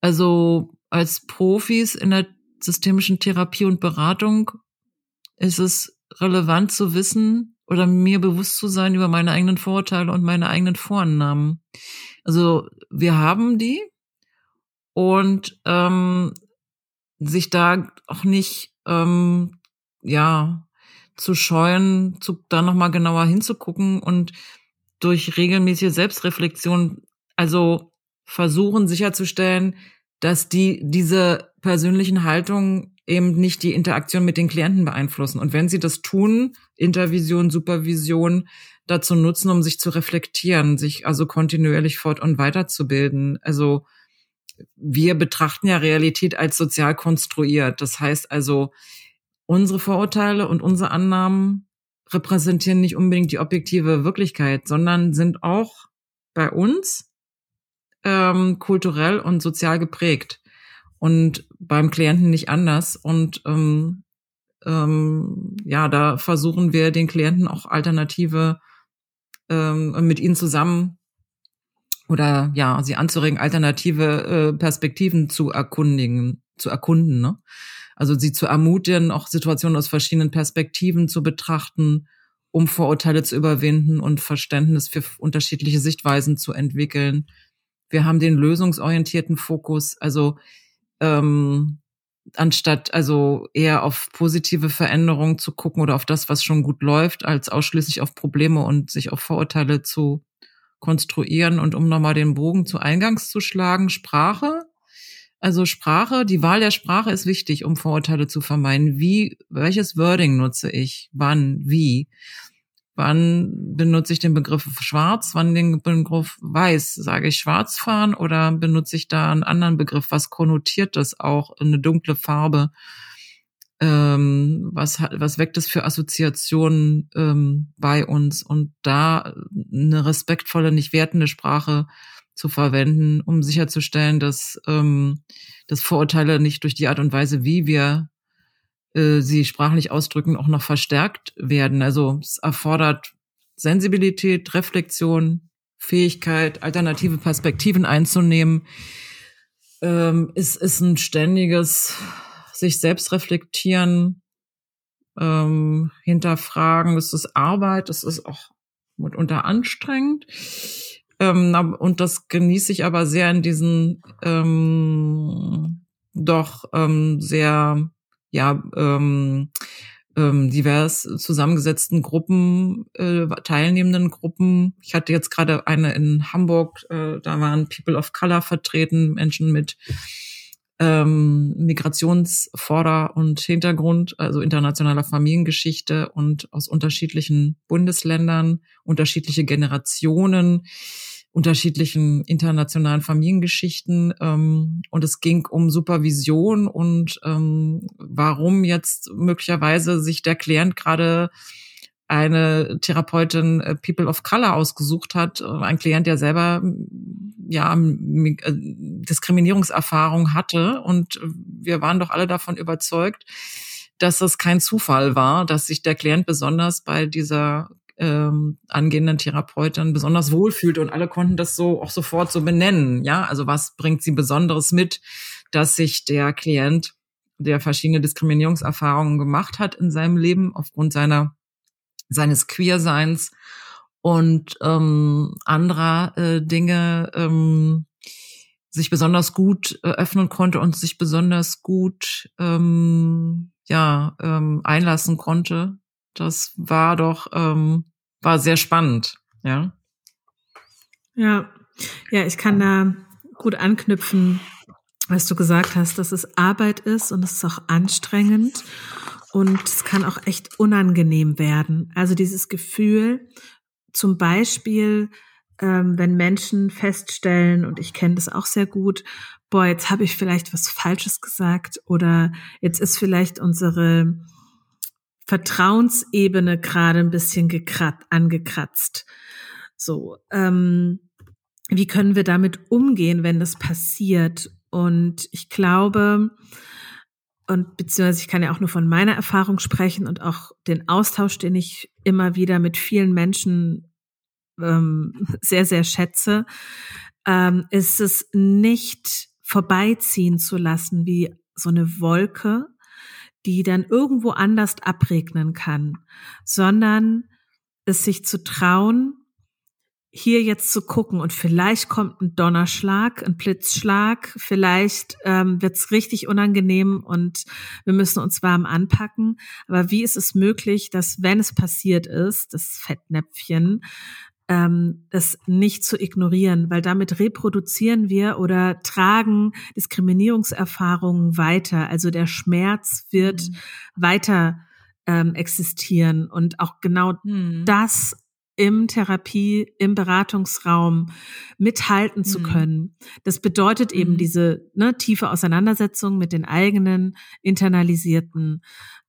Also als Profis in der systemischen Therapie und Beratung ist es relevant zu wissen oder mir bewusst zu sein über meine eigenen Vorurteile und meine eigenen Vorannahmen. Also wir haben die und ähm, sich da auch nicht ähm, ja zu scheuen, zu, da nochmal genauer hinzugucken und durch regelmäßige Selbstreflexion, also versuchen sicherzustellen, dass die diese persönlichen Haltungen eben nicht die Interaktion mit den Klienten beeinflussen. Und wenn sie das tun, Intervision, Supervision, dazu nutzen, um sich zu reflektieren, sich also kontinuierlich fort- und weiterzubilden. Also wir betrachten ja Realität als sozial konstruiert. Das heißt also, unsere Vorurteile und unsere Annahmen repräsentieren nicht unbedingt die objektive Wirklichkeit, sondern sind auch bei uns ähm, kulturell und sozial geprägt und beim Klienten nicht anders. Und ähm, ähm, ja, da versuchen wir den Klienten auch alternative ähm, mit ihnen zusammen oder ja, sie anzuregen, alternative äh, Perspektiven zu erkundigen, zu erkunden. Ne? Also sie zu ermutigen, auch Situationen aus verschiedenen Perspektiven zu betrachten, um Vorurteile zu überwinden und Verständnis für unterschiedliche Sichtweisen zu entwickeln. Wir haben den lösungsorientierten Fokus, also ähm, anstatt also eher auf positive Veränderungen zu gucken oder auf das, was schon gut läuft, als ausschließlich auf Probleme und sich auf Vorurteile zu konstruieren. Und um nochmal den Bogen zu Eingangs zu schlagen, Sprache also Sprache, die Wahl der Sprache ist wichtig, um Vorurteile zu vermeiden. Wie, welches Wording nutze ich? Wann? Wie? Wann benutze ich den Begriff schwarz? Wann den Begriff weiß? Sage ich schwarz fahren oder benutze ich da einen anderen Begriff? Was konnotiert das auch? Eine dunkle Farbe? Ähm, was, was weckt es für Assoziationen ähm, bei uns? Und da eine respektvolle, nicht wertende Sprache zu verwenden, um sicherzustellen, dass, ähm, dass Vorurteile nicht durch die Art und Weise, wie wir äh, sie sprachlich ausdrücken, auch noch verstärkt werden. Also es erfordert Sensibilität, Reflexion, Fähigkeit, alternative Perspektiven einzunehmen. Ähm, es ist ein ständiges sich selbst reflektieren, ähm, hinterfragen. Es ist Arbeit, es ist auch mitunter anstrengend. Ähm, und das genieße ich aber sehr in diesen ähm, doch ähm, sehr ja ähm, ähm, divers zusammengesetzten Gruppen, äh, teilnehmenden Gruppen. Ich hatte jetzt gerade eine in Hamburg, äh, da waren People of Color vertreten, Menschen mit ähm, Migrationsvorder- und Hintergrund, also internationaler Familiengeschichte und aus unterschiedlichen Bundesländern, unterschiedliche Generationen unterschiedlichen internationalen Familiengeschichten. Ähm, und es ging um Supervision und ähm, warum jetzt möglicherweise sich der Klient gerade eine Therapeutin äh, People of Color ausgesucht hat, ein Klient, der selber ja äh, Diskriminierungserfahrung hatte und wir waren doch alle davon überzeugt, dass das kein Zufall war, dass sich der Klient besonders bei dieser ähm, angehenden Therapeutin besonders wohlfühlt und alle konnten das so auch sofort so benennen. Ja, also was bringt sie Besonderes mit, dass sich der Klient, der verschiedene Diskriminierungserfahrungen gemacht hat in seinem Leben aufgrund seiner seines Queerseins und ähm, anderer äh, Dinge ähm, sich besonders gut äh, öffnen konnte und sich besonders gut ähm, ja ähm, einlassen konnte. Das war doch ähm, war sehr spannend, ja. Ja, ja, ich kann da gut anknüpfen, was du gesagt hast, dass es Arbeit ist und es ist auch anstrengend und es kann auch echt unangenehm werden. Also dieses Gefühl, zum Beispiel, ähm, wenn Menschen feststellen, und ich kenne das auch sehr gut, boah, jetzt habe ich vielleicht was Falsches gesagt oder jetzt ist vielleicht unsere Vertrauensebene gerade ein bisschen gekrat, angekratzt. So, ähm, wie können wir damit umgehen, wenn das passiert? Und ich glaube, und beziehungsweise ich kann ja auch nur von meiner Erfahrung sprechen und auch den Austausch, den ich immer wieder mit vielen Menschen ähm, sehr, sehr schätze, ähm, ist es nicht vorbeiziehen zu lassen wie so eine Wolke, die dann irgendwo anders abregnen kann, sondern es sich zu trauen, hier jetzt zu gucken und vielleicht kommt ein Donnerschlag, ein Blitzschlag, vielleicht ähm, wird es richtig unangenehm und wir müssen uns warm anpacken. Aber wie ist es möglich, dass wenn es passiert ist, das Fettnäpfchen, ähm, das nicht zu ignorieren, weil damit reproduzieren wir oder tragen Diskriminierungserfahrungen weiter. Also der Schmerz wird mhm. weiter ähm, existieren und auch genau mhm. das im Therapie, im Beratungsraum mithalten zu mhm. können. Das bedeutet eben mhm. diese ne, tiefe Auseinandersetzung mit den eigenen internalisierten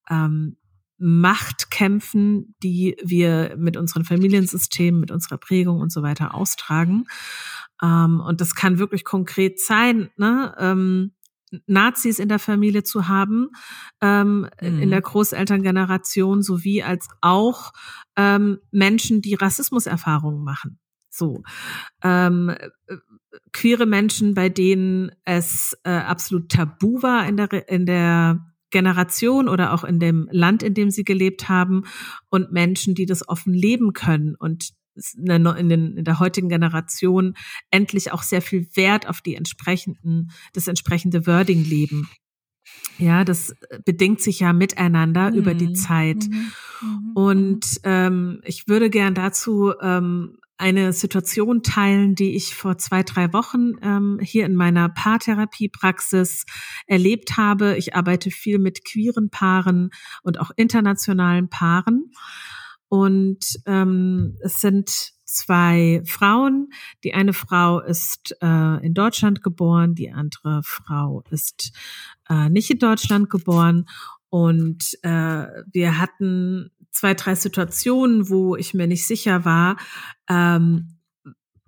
ähm, Machtkämpfen, die wir mit unseren Familiensystemen, mit unserer Prägung und so weiter austragen. Ähm, und das kann wirklich konkret sein, ne? Ähm, Nazis in der Familie zu haben, ähm, mhm. in der Großelterngeneration, sowie als auch ähm, Menschen, die Rassismuserfahrungen machen. So. Ähm, äh, queere Menschen, bei denen es äh, absolut tabu war in der, in der Generation oder auch in dem Land, in dem sie gelebt haben und Menschen, die das offen leben können und in der, in der heutigen Generation endlich auch sehr viel Wert auf die entsprechenden, das entsprechende Wording leben. Ja, das bedingt sich ja miteinander mhm. über die Zeit. Mhm. Mhm. Und ähm, ich würde gern dazu ähm, eine Situation teilen, die ich vor zwei, drei Wochen ähm, hier in meiner Paartherapiepraxis erlebt habe. Ich arbeite viel mit queeren Paaren und auch internationalen Paaren. Und ähm, es sind zwei Frauen. Die eine Frau ist äh, in Deutschland geboren, die andere Frau ist äh, nicht in Deutschland geboren. Und äh, wir hatten zwei, drei Situationen, wo ich mir nicht sicher war, ähm,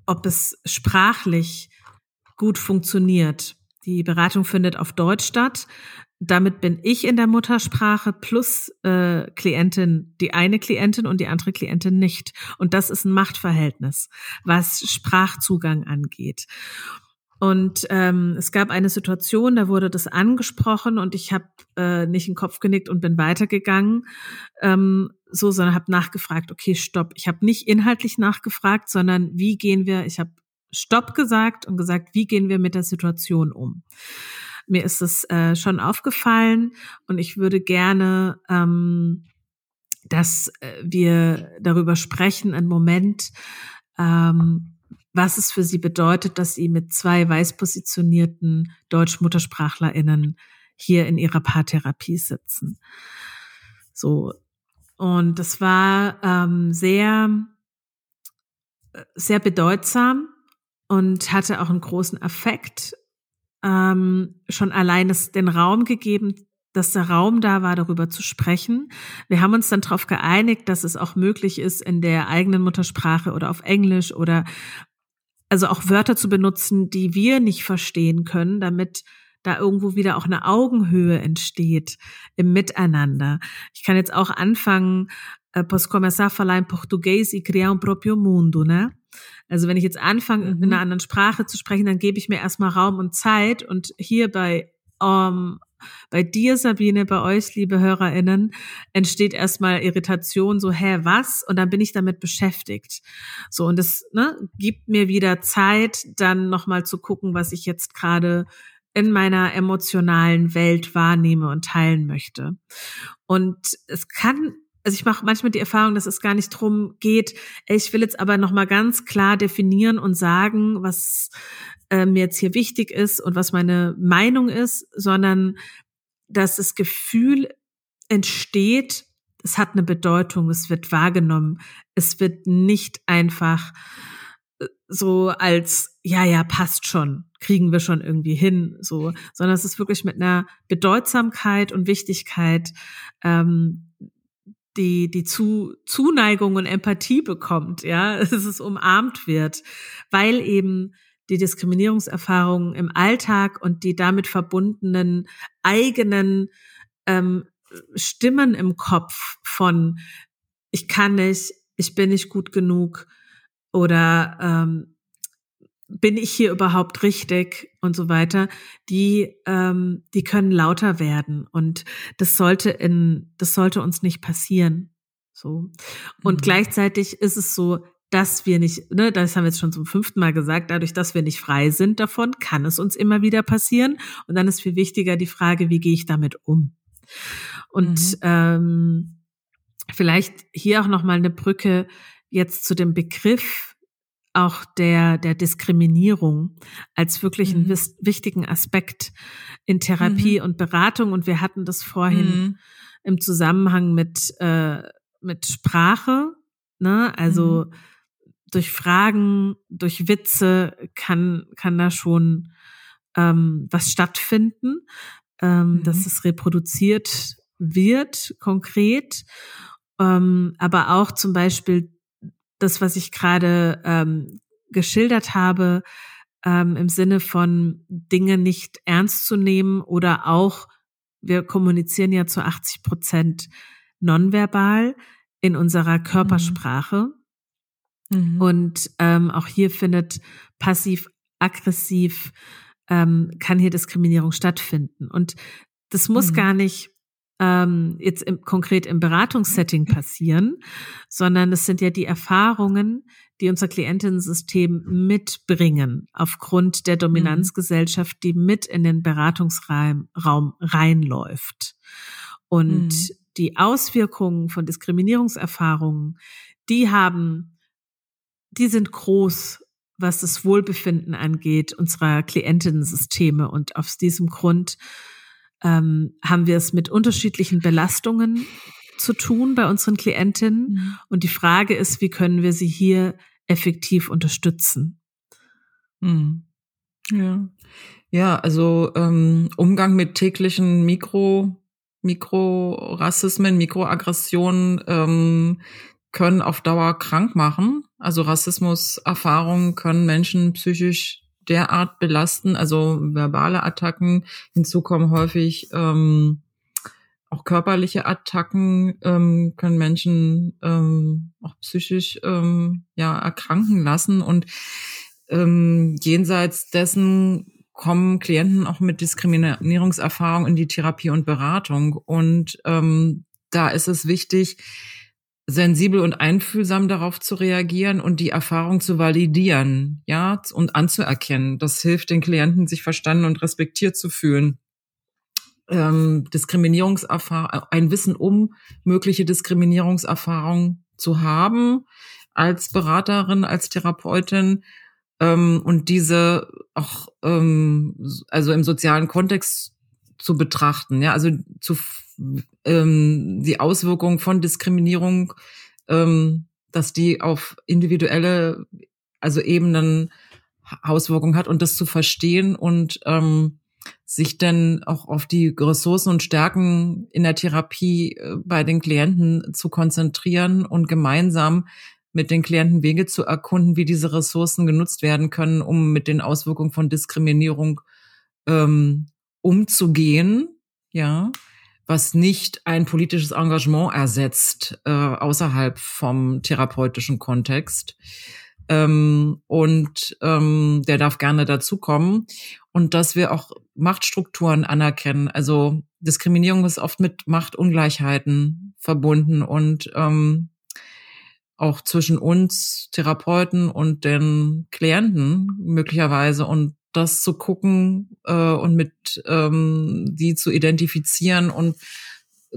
ob es sprachlich gut funktioniert. Die Beratung findet auf Deutsch statt damit bin ich in der Muttersprache plus äh, Klientin, die eine Klientin und die andere Klientin nicht. Und das ist ein Machtverhältnis, was Sprachzugang angeht. Und ähm, es gab eine Situation, da wurde das angesprochen und ich habe äh, nicht den Kopf genickt und bin weitergegangen, ähm, so, sondern habe nachgefragt, okay, stopp. Ich habe nicht inhaltlich nachgefragt, sondern wie gehen wir, ich habe Stopp gesagt und gesagt, wie gehen wir mit der Situation um. Mir ist es äh, schon aufgefallen und ich würde gerne, ähm, dass äh, wir darüber sprechen, einen Moment, ähm, was es für sie bedeutet, dass sie mit zwei weiß positionierten Deutsch-MuttersprachlerInnen hier in ihrer Paartherapie sitzen. So. Und das war ähm, sehr, sehr bedeutsam und hatte auch einen großen Effekt ähm, schon allein es den Raum gegeben, dass der Raum da war, darüber zu sprechen. Wir haben uns dann darauf geeinigt, dass es auch möglich ist, in der eigenen Muttersprache oder auf Englisch oder also auch Wörter zu benutzen, die wir nicht verstehen können, damit da irgendwo wieder auch eine Augenhöhe entsteht im Miteinander. Ich kann jetzt auch anfangen, äh, posso começar a falar em português e criar um próprio mundo, ne? Also wenn ich jetzt anfange, mhm. in einer anderen Sprache zu sprechen, dann gebe ich mir erstmal Raum und Zeit. Und hier bei, um, bei dir, Sabine, bei euch, liebe HörerInnen, entsteht erstmal Irritation, so, hä, was? Und dann bin ich damit beschäftigt. So, und das ne, gibt mir wieder Zeit, dann nochmal zu gucken, was ich jetzt gerade in meiner emotionalen Welt wahrnehme und teilen möchte. Und es kann also ich mache manchmal die Erfahrung, dass es gar nicht drum geht, ich will jetzt aber nochmal ganz klar definieren und sagen, was äh, mir jetzt hier wichtig ist und was meine Meinung ist, sondern dass das Gefühl entsteht, es hat eine Bedeutung, es wird wahrgenommen, es wird nicht einfach äh, so als, ja, ja, passt schon, kriegen wir schon irgendwie hin, so, sondern es ist wirklich mit einer Bedeutsamkeit und Wichtigkeit ähm, die, die zu, Zuneigung und Empathie bekommt, ja, dass es umarmt wird, weil eben die Diskriminierungserfahrungen im Alltag und die damit verbundenen eigenen ähm, Stimmen im Kopf von ich kann nicht, ich bin nicht gut genug, oder ähm, bin ich hier überhaupt richtig und so weiter, die, ähm, die können lauter werden und das sollte in, das sollte uns nicht passieren. So. Und mhm. gleichzeitig ist es so, dass wir nicht, ne, das haben wir jetzt schon zum fünften Mal gesagt, dadurch, dass wir nicht frei sind davon, kann es uns immer wieder passieren. Und dann ist viel wichtiger die Frage, wie gehe ich damit um? Und mhm. ähm, vielleicht hier auch nochmal eine Brücke jetzt zu dem Begriff auch der, der Diskriminierung als wirklich mhm. einen wichtigen Aspekt in Therapie mhm. und Beratung. Und wir hatten das vorhin mhm. im Zusammenhang mit, äh, mit Sprache, ne? Also mhm durch Fragen, durch Witze kann, kann da schon ähm, was stattfinden, ähm, mhm. dass es reproduziert wird, konkret. Ähm, aber auch zum Beispiel das, was ich gerade ähm, geschildert habe, ähm, im Sinne von Dinge nicht ernst zu nehmen oder auch, wir kommunizieren ja zu 80 Prozent nonverbal in unserer mhm. Körpersprache. Mhm. Mhm. Und ähm, auch hier findet passiv-aggressiv, ähm, kann hier Diskriminierung stattfinden. Und das muss mhm. gar nicht ähm, jetzt im, konkret im Beratungssetting passieren, sondern es sind ja die Erfahrungen, die unser Klientinnensystem mitbringen, aufgrund der. Dominanzgesellschaft, die mit in den Beratungsraum Raum reinläuft. Und mhm. die Auswirkungen von Diskriminierungserfahrungen, die haben die sind groß, was das Wohlbefinden angeht, unserer Klientinnensysteme. Und aus diesem Grund ähm, haben wir es mit unterschiedlichen Belastungen zu tun bei unseren Klientinnen. Mhm. Und die Frage ist, wie können wir sie hier effektiv unterstützen? Mhm. Ja. Ja, also ähm, Umgang mit täglichen Mikro Mikrorassismen, Mikroaggressionen ähm, können auf Dauer krank machen. Also Rassismuserfahrungen können Menschen psychisch derart belasten, also verbale Attacken. Hinzu kommen häufig ähm, auch körperliche Attacken, ähm, können Menschen ähm, auch psychisch ähm, ja erkranken lassen. Und ähm, jenseits dessen kommen Klienten auch mit Diskriminierungserfahrung in die Therapie und Beratung. Und ähm, da ist es wichtig, sensibel und einfühlsam darauf zu reagieren und die Erfahrung zu validieren, ja, und anzuerkennen. Das hilft den Klienten, sich verstanden und respektiert zu fühlen. Ähm, Diskriminierungserfahrung, ein Wissen um mögliche Diskriminierungserfahrungen zu haben als Beraterin, als Therapeutin ähm, und diese auch ähm, also im sozialen Kontext zu betrachten, ja, also zu ähm, die Auswirkungen von Diskriminierung, ähm, dass die auf individuelle, also Ebenen Auswirkungen hat und das zu verstehen und ähm, sich dann auch auf die Ressourcen und Stärken in der Therapie äh, bei den Klienten zu konzentrieren und gemeinsam mit den Klienten Wege zu erkunden, wie diese Ressourcen genutzt werden können, um mit den Auswirkungen von Diskriminierung ähm, umzugehen. Ja, was nicht ein politisches Engagement ersetzt äh, außerhalb vom therapeutischen Kontext. Ähm, und ähm, der darf gerne dazukommen. Und dass wir auch Machtstrukturen anerkennen. Also Diskriminierung ist oft mit Machtungleichheiten verbunden und ähm, auch zwischen uns Therapeuten und den Klienten möglicherweise. Und das zu gucken äh, und mit ähm, die zu identifizieren und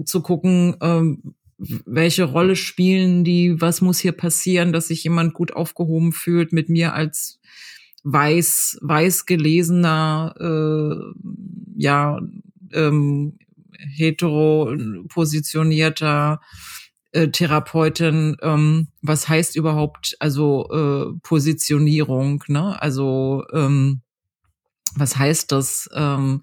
zu gucken, ähm, welche Rolle spielen die, was muss hier passieren, dass sich jemand gut aufgehoben fühlt mit mir als weiß, weiß gelesener, äh, ja, ähm, hetero positionierter äh, Therapeutin, ähm, was heißt überhaupt also äh, Positionierung, ne? Also ähm, was heißt das, ähm,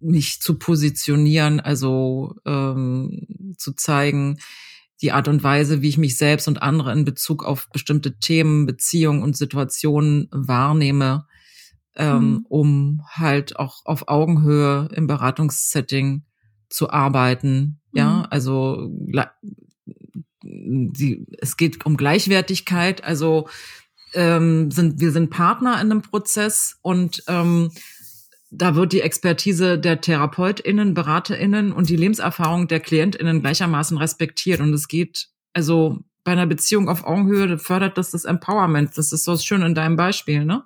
mich zu positionieren, also ähm, zu zeigen, die Art und Weise, wie ich mich selbst und andere in Bezug auf bestimmte Themen, Beziehungen und Situationen wahrnehme, ähm, mhm. um halt auch auf Augenhöhe im Beratungssetting zu arbeiten. Mhm. Ja, also die, es geht um Gleichwertigkeit, also ähm, sind wir sind Partner in einem Prozess und ähm, da wird die Expertise der TherapeutInnen, BeraterInnen und die Lebenserfahrung der KlientInnen gleichermaßen respektiert. Und es geht, also bei einer Beziehung auf Augenhöhe fördert das das Empowerment. Das ist so schön in deinem Beispiel, ne?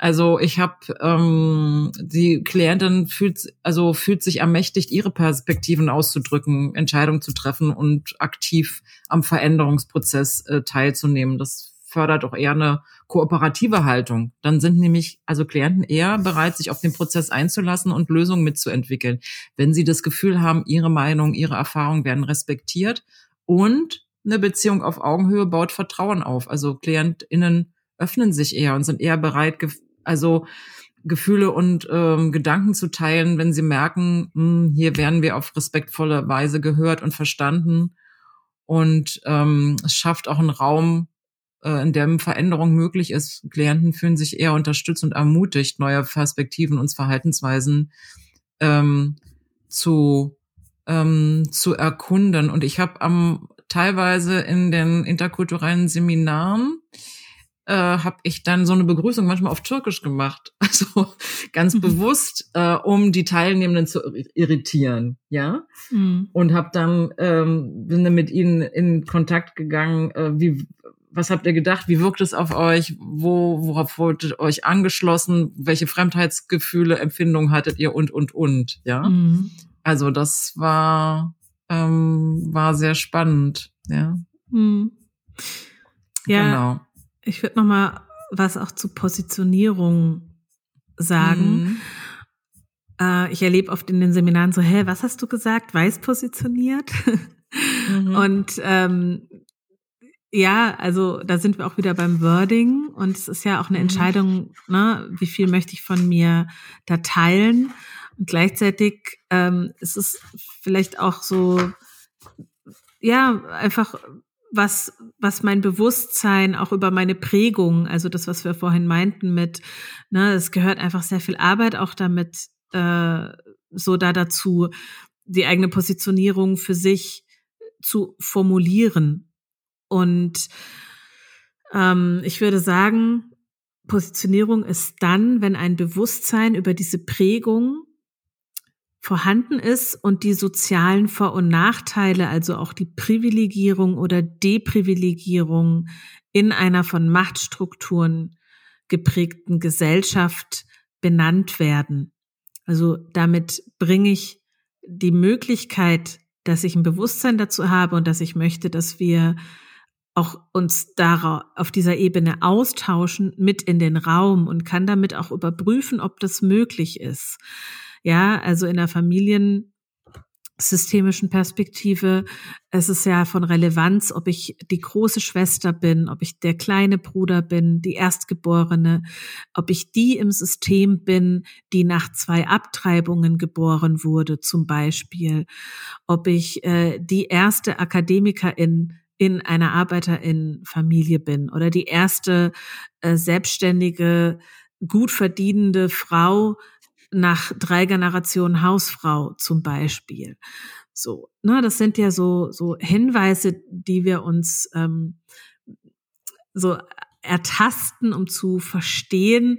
Also ich habe ähm, die Klientin fühlt also fühlt sich ermächtigt, ihre Perspektiven auszudrücken, Entscheidungen zu treffen und aktiv am Veränderungsprozess äh, teilzunehmen. Das fördert auch eher eine kooperative Haltung. Dann sind nämlich also Klienten eher bereit, sich auf den Prozess einzulassen und Lösungen mitzuentwickeln, wenn sie das Gefühl haben, ihre Meinung, ihre Erfahrungen werden respektiert und eine Beziehung auf Augenhöhe baut Vertrauen auf. Also KlientInnen öffnen sich eher und sind eher bereit, also Gefühle und ähm, Gedanken zu teilen, wenn sie merken, mh, hm, hier werden wir auf respektvolle Weise gehört und verstanden. Und ähm, es schafft auch einen Raum, äh, in dem Veränderung möglich ist. Klienten fühlen sich eher unterstützt und ermutigt, neue Perspektiven und Verhaltensweisen ähm, zu ähm, zu erkunden. Und ich habe am teilweise in den interkulturellen Seminaren äh, habe ich dann so eine Begrüßung manchmal auf Türkisch gemacht, also ganz mhm. bewusst, äh, um die Teilnehmenden zu irritieren, ja. Mhm. Und habe dann ähm, bin dann mit ihnen in Kontakt gegangen, äh, wie was habt ihr gedacht? Wie wirkt es auf euch? Wo, worauf wurdet euch angeschlossen? Welche Fremdheitsgefühle, Empfindungen hattet ihr und, und, und, ja? Mhm. Also das war, ähm, war sehr spannend, ja. Mhm. Ja, genau. ich würde noch mal was auch zu Positionierung sagen. Mhm. Äh, ich erlebe oft in den Seminaren so, hä, was hast du gesagt? Weiß positioniert? Mhm. Und ähm, ja, also da sind wir auch wieder beim Wording und es ist ja auch eine mhm. Entscheidung, ne, wie viel möchte ich von mir da teilen. Und gleichzeitig ähm, ist es vielleicht auch so, ja, einfach was, was mein Bewusstsein auch über meine Prägung, also das, was wir vorhin meinten mit, ne, es gehört einfach sehr viel Arbeit auch damit, äh, so da dazu, die eigene Positionierung für sich zu formulieren und ähm, ich würde sagen, Positionierung ist dann, wenn ein Bewusstsein über diese Prägung vorhanden ist und die sozialen Vor- und Nachteile, also auch die Privilegierung oder Deprivilegierung in einer von Machtstrukturen geprägten Gesellschaft benannt werden. Also damit bringe ich die Möglichkeit, dass ich ein Bewusstsein dazu habe und dass ich möchte, dass wir auch uns darauf, auf dieser Ebene austauschen mit in den Raum und kann damit auch überprüfen, ob das möglich ist. Ja, also in der familiensystemischen Perspektive, es ist ja von Relevanz, ob ich die große Schwester bin, ob ich der kleine Bruder bin, die Erstgeborene, ob ich die im System bin, die nach zwei Abtreibungen geboren wurde, zum Beispiel, ob ich äh, die erste Akademikerin in einer Arbeiterinnenfamilie bin oder die erste äh, selbstständige, gut verdienende Frau nach drei Generationen Hausfrau zum Beispiel. So, ne, das sind ja so so Hinweise, die wir uns ähm, so ertasten, um zu verstehen,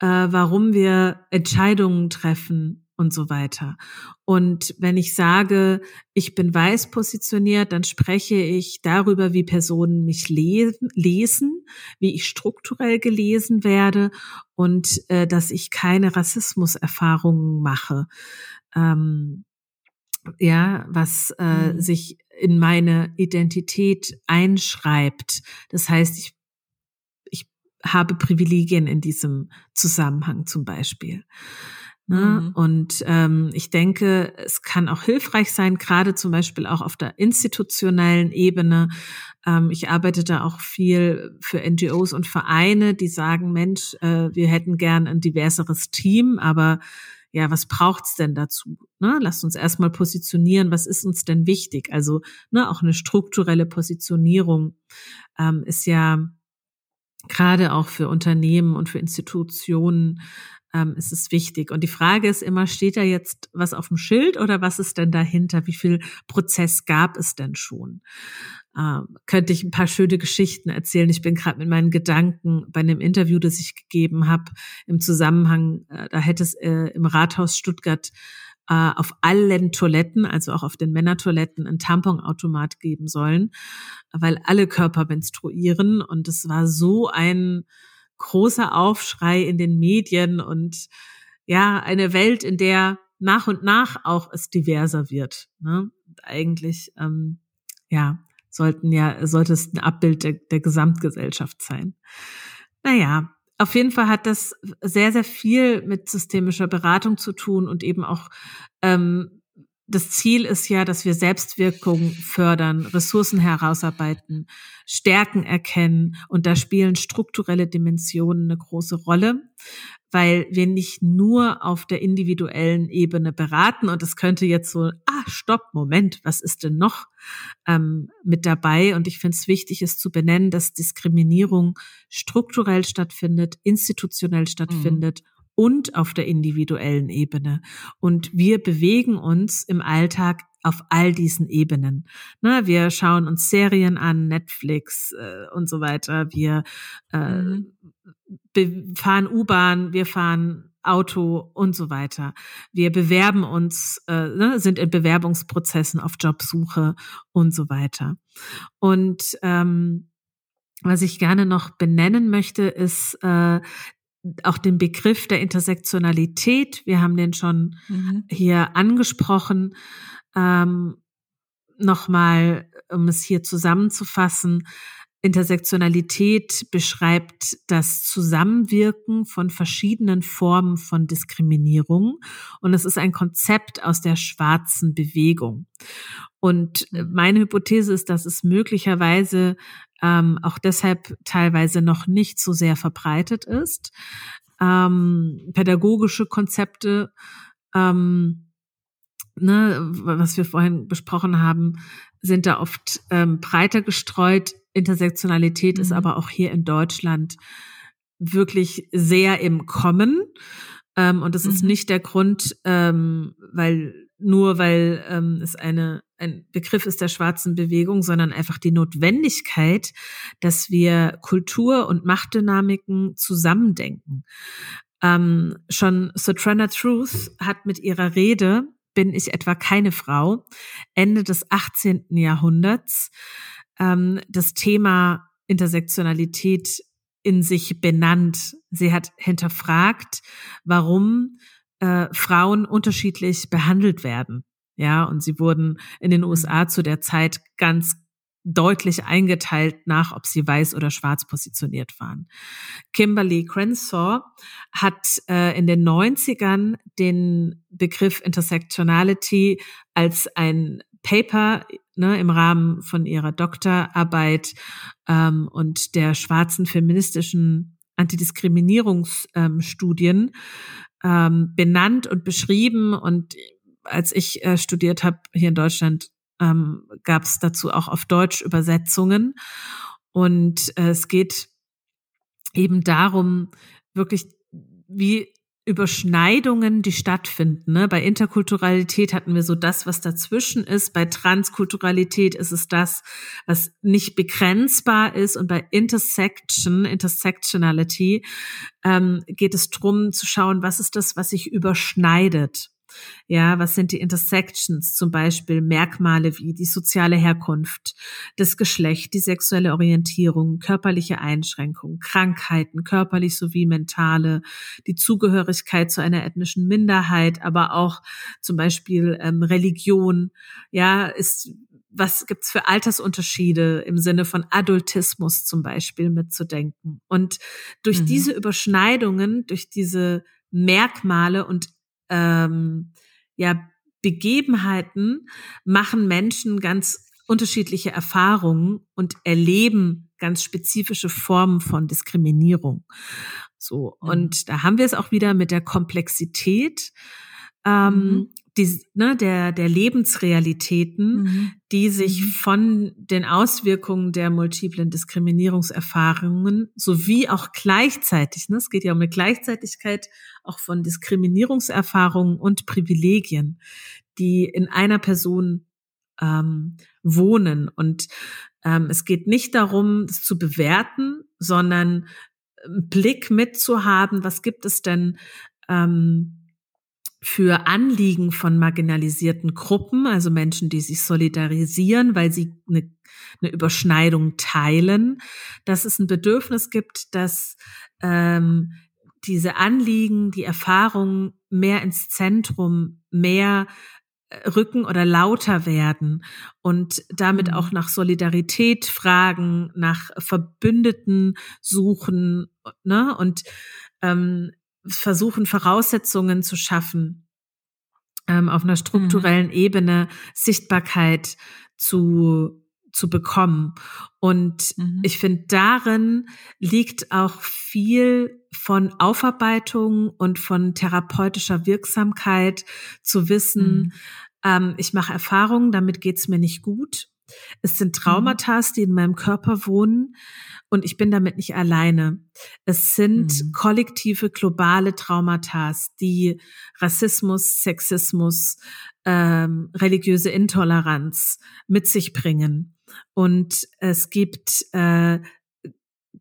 äh, warum wir Entscheidungen treffen und so weiter. Und wenn ich sage, ich bin weiß positioniert, dann spreche ich darüber, wie Personen mich lesen, wie ich strukturell gelesen werde und äh, dass ich keine Rassismuserfahrungen mache. Ähm, ja, was äh, mhm. sich in meine Identität einschreibt. Das heißt, ich, ich habe Privilegien in diesem Zusammenhang zum Beispiel. Ne? Mhm. Und ähm, ich denke, es kann auch hilfreich sein, gerade zum Beispiel auch auf der institutionellen Ebene. Ähm, ich arbeite da auch viel für NGOs und Vereine, die sagen, Mensch, äh, wir hätten gern ein diverseres Team, aber ja, was braucht's denn dazu? Ne? Lasst uns erstmal positionieren, was ist uns denn wichtig? Also ne, auch eine strukturelle Positionierung ähm, ist ja gerade auch für Unternehmen und für Institutionen ähm, ist es wichtig. Und die Frage ist immer, steht da jetzt was auf dem Schild oder was ist denn dahinter? Wie viel Prozess gab es denn schon? äh, könnte ich ein paar schöne Geschichten erzählen. Ich bin gerade mit meinen Gedanken bei einem Interview, das ich gegeben habe, im Zusammenhang, äh, da hätte es äh, im Rathaus Stuttgart äh, auf allen Toiletten, also auch auf den Männertoiletten, ein Tamponautomat geben sollen, weil alle Körper menstruieren. Und es war so ein großer Aufschrei in den Medien und ja, eine Welt, in der nach und nach auch es diverser wird. Ne? Eigentlich, ähm, ja, sollten ja, sollte es ein Abbild der, der Gesamtgesellschaft sein. Naja, auf jeden Fall hat das sehr, sehr viel mit systemischer Beratung zu tun und eben auch ähm, das Ziel ist ja, dass wir Selbstwirkung fördern, Ressourcen herausarbeiten, Stärken erkennen und da spielen strukturelle Dimensionen eine große Rolle, weil wir nicht nur auf der individuellen Ebene beraten und es könnte jetzt so, ah, stopp, Moment, was ist denn noch ähm, mit dabei? Und ich finde es wichtig, es zu benennen, dass Diskriminierung strukturell stattfindet, institutionell stattfindet mhm und auf der individuellen Ebene. Und wir bewegen uns im Alltag auf all diesen Ebenen. Ne, wir schauen uns Serien an, Netflix äh, und so weiter. Wir äh, mhm. fahren U-Bahn, wir fahren Auto und so weiter. Wir bewerben uns, äh, ne, sind in Bewerbungsprozessen auf Jobsuche und so weiter. Und ähm, was ich gerne noch benennen möchte, ist äh, auch den Begriff der Intersektionalität. Wir haben den schon mhm. hier angesprochen. Ähm, Nochmal, um es hier zusammenzufassen. Intersektionalität beschreibt das Zusammenwirken von verschiedenen Formen von Diskriminierung und es ist ein Konzept aus der schwarzen Bewegung. Und mhm. meine Hypothese ist, dass es möglicherweise ähm, auch deshalb teilweise noch nicht so sehr verbreitet ist. Ähm, pädagogische Konzepte, ähm, ne, was wir vorhin besprochen haben, sind da oft ähm, breiter gestreut. Intersektionalität mhm. ist aber auch hier in Deutschland wirklich sehr im Kommen. Ähm, und das mhm. ist nicht der Grund, ähm, weil nur weil ähm, es eine ein Begriff ist der schwarzen Bewegung, sondern einfach die Notwendigkeit, dass wir Kultur und Machtdynamiken zusammendenken. Ähm, schon Sotrana Truth hat mit ihrer Rede Bin ich etwa keine Frau Ende des 18. Jahrhunderts ähm, das Thema Intersektionalität in sich benannt. Sie hat hinterfragt, warum äh, Frauen unterschiedlich behandelt werden. Ja, und sie wurden in den USA zu der Zeit ganz deutlich eingeteilt nach, ob sie weiß oder schwarz positioniert waren. Kimberly Crenshaw hat äh, in den 90ern den Begriff Intersectionality als ein Paper ne, im Rahmen von ihrer Doktorarbeit ähm, und der schwarzen feministischen Antidiskriminierungsstudien ähm, benannt und beschrieben und als ich äh, studiert habe hier in Deutschland, ähm, gab es dazu auch auf Deutsch Übersetzungen. Und äh, es geht eben darum, wirklich wie Überschneidungen, die stattfinden. Ne? Bei Interkulturalität hatten wir so das, was dazwischen ist. Bei Transkulturalität ist es das, was nicht begrenzbar ist. Und bei Intersection, Intersectionality, ähm, geht es drum zu schauen, was ist das, was sich überschneidet. Ja, was sind die Intersections? Zum Beispiel Merkmale wie die soziale Herkunft, das Geschlecht, die sexuelle Orientierung, körperliche Einschränkungen, Krankheiten, körperlich sowie mentale, die Zugehörigkeit zu einer ethnischen Minderheit, aber auch zum Beispiel ähm, Religion. Ja, ist was gibt's für Altersunterschiede im Sinne von Adultismus zum Beispiel mitzudenken. Und durch mhm. diese Überschneidungen, durch diese Merkmale und ähm, ja, Begebenheiten machen Menschen ganz unterschiedliche Erfahrungen und erleben ganz spezifische Formen von Diskriminierung. So. Mhm. Und da haben wir es auch wieder mit der Komplexität. Ähm, mhm die, ne, der, der Lebensrealitäten, mhm. die sich mhm. von den Auswirkungen der multiplen Diskriminierungserfahrungen sowie auch gleichzeitig, ne, es geht ja um eine Gleichzeitigkeit auch von Diskriminierungserfahrungen und Privilegien, die in einer Person ähm, wohnen. Und Ähm, es geht nicht darum, es zu bewerten, sondern einen Blick mitzuhaben, was gibt es denn ähm, für Anliegen von marginalisierten Gruppen, also Menschen, die sich solidarisieren, weil sie eine, eine Überschneidung teilen, dass es ein Bedürfnis gibt, dass ähm, diese Anliegen, die Erfahrungen mehr ins Zentrum, mehr äh, rücken oder lauter werden und damit mhm. auch nach Solidarität fragen, nach Verbündeten suchen ne? und ähm, versuchen, Voraussetzungen zu schaffen, ähm, auf einer strukturellen mhm. Ebene Sichtbarkeit zu zu bekommen. Und mhm. ich finde, darin liegt auch viel von Aufarbeitung und von therapeutischer Wirksamkeit zu wissen, mhm. ähm, ich mache Erfahrungen, damit geht's mir nicht gut. Es sind mhm. Traumata, die in meinem Körper wohnen und ich bin damit nicht alleine. Es sind mhm. kollektive globale Traumata, die Rassismus, Sexismus, ähm, religiöse Intoleranz mit sich bringen. Und es gibt äh,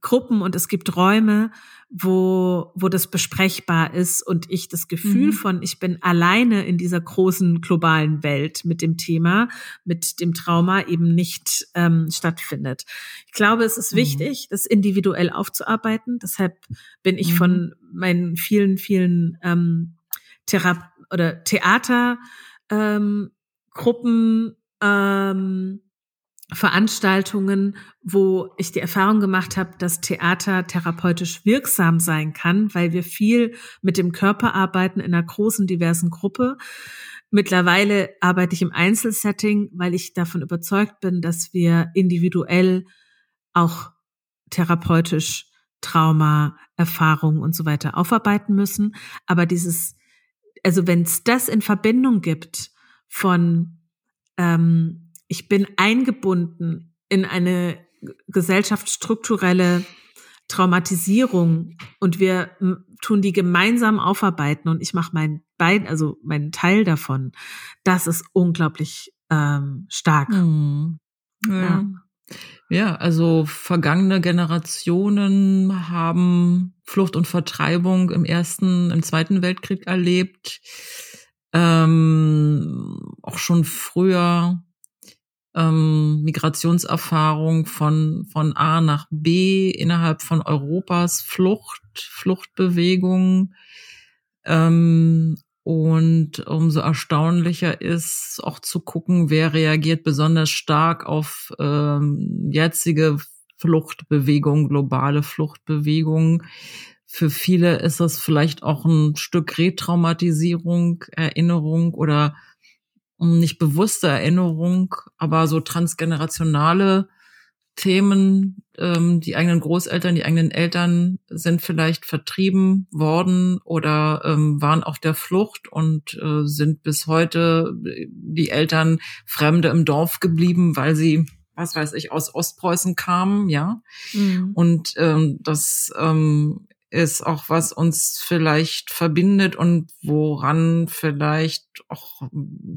Gruppen und es gibt Räume, wo, wo das besprechbar ist und ich das Gefühl mhm. von, ich bin alleine in dieser großen globalen Welt mit dem Thema, mit dem Trauma eben nicht ähm, stattfindet. Ich glaube, es ist mhm. wichtig, das individuell aufzuarbeiten. Deshalb bin ich mhm. von meinen vielen, vielen ähm, Thera oder Theatergruppen ähm, Gruppen, ähm, Veranstaltungen, wo ich die Erfahrung gemacht habe, dass Theater therapeutisch wirksam sein kann, weil wir viel mit dem Körper arbeiten in einer großen, diversen Gruppe. Mittlerweile arbeite ich im Einzelsetting, weil ich davon überzeugt bin, dass wir individuell auch therapeutisch Trauma, Erfahrungen und so weiter aufarbeiten müssen. Aber dieses, also wenn es das in Verbindung gibt von ähm, ich bin eingebunden in eine gesellschaftsstrukturelle Traumatisierung und wir tun die gemeinsam aufarbeiten und ich mache mein Bein, also meinen Teil davon. Das ist unglaublich ähm, stark. Mhm. Ja. ja. Ja, also vergangene Generationen haben Flucht und Vertreibung im ersten, im zweiten Weltkrieg erlebt. Ähm, auch schon früher ähm, Migrationserfahrung von, von A nach B innerhalb von Europas, Flucht, Fluchtbewegung. Ähm, und umso erstaunlicher ist auch zu gucken, wer reagiert besonders stark auf ähm, jetzige Fluchtbewegung, globale Fluchtbewegung. Für viele ist das vielleicht auch ein Stück Retraumatisierung, Erinnerung oder nicht bewusste Erinnerung, aber so transgenerationale Themen, ähm, die eigenen Großeltern, die eigenen Eltern sind vielleicht vertrieben worden oder ähm, waren auf der Flucht und äh, sind bis heute die Eltern Fremde im Dorf geblieben, weil sie was weiß ich, aus Ostpreußen kamen, ja. Mhm. Und ähm, das ähm, ist auch, was uns vielleicht verbindet und woran vielleicht auch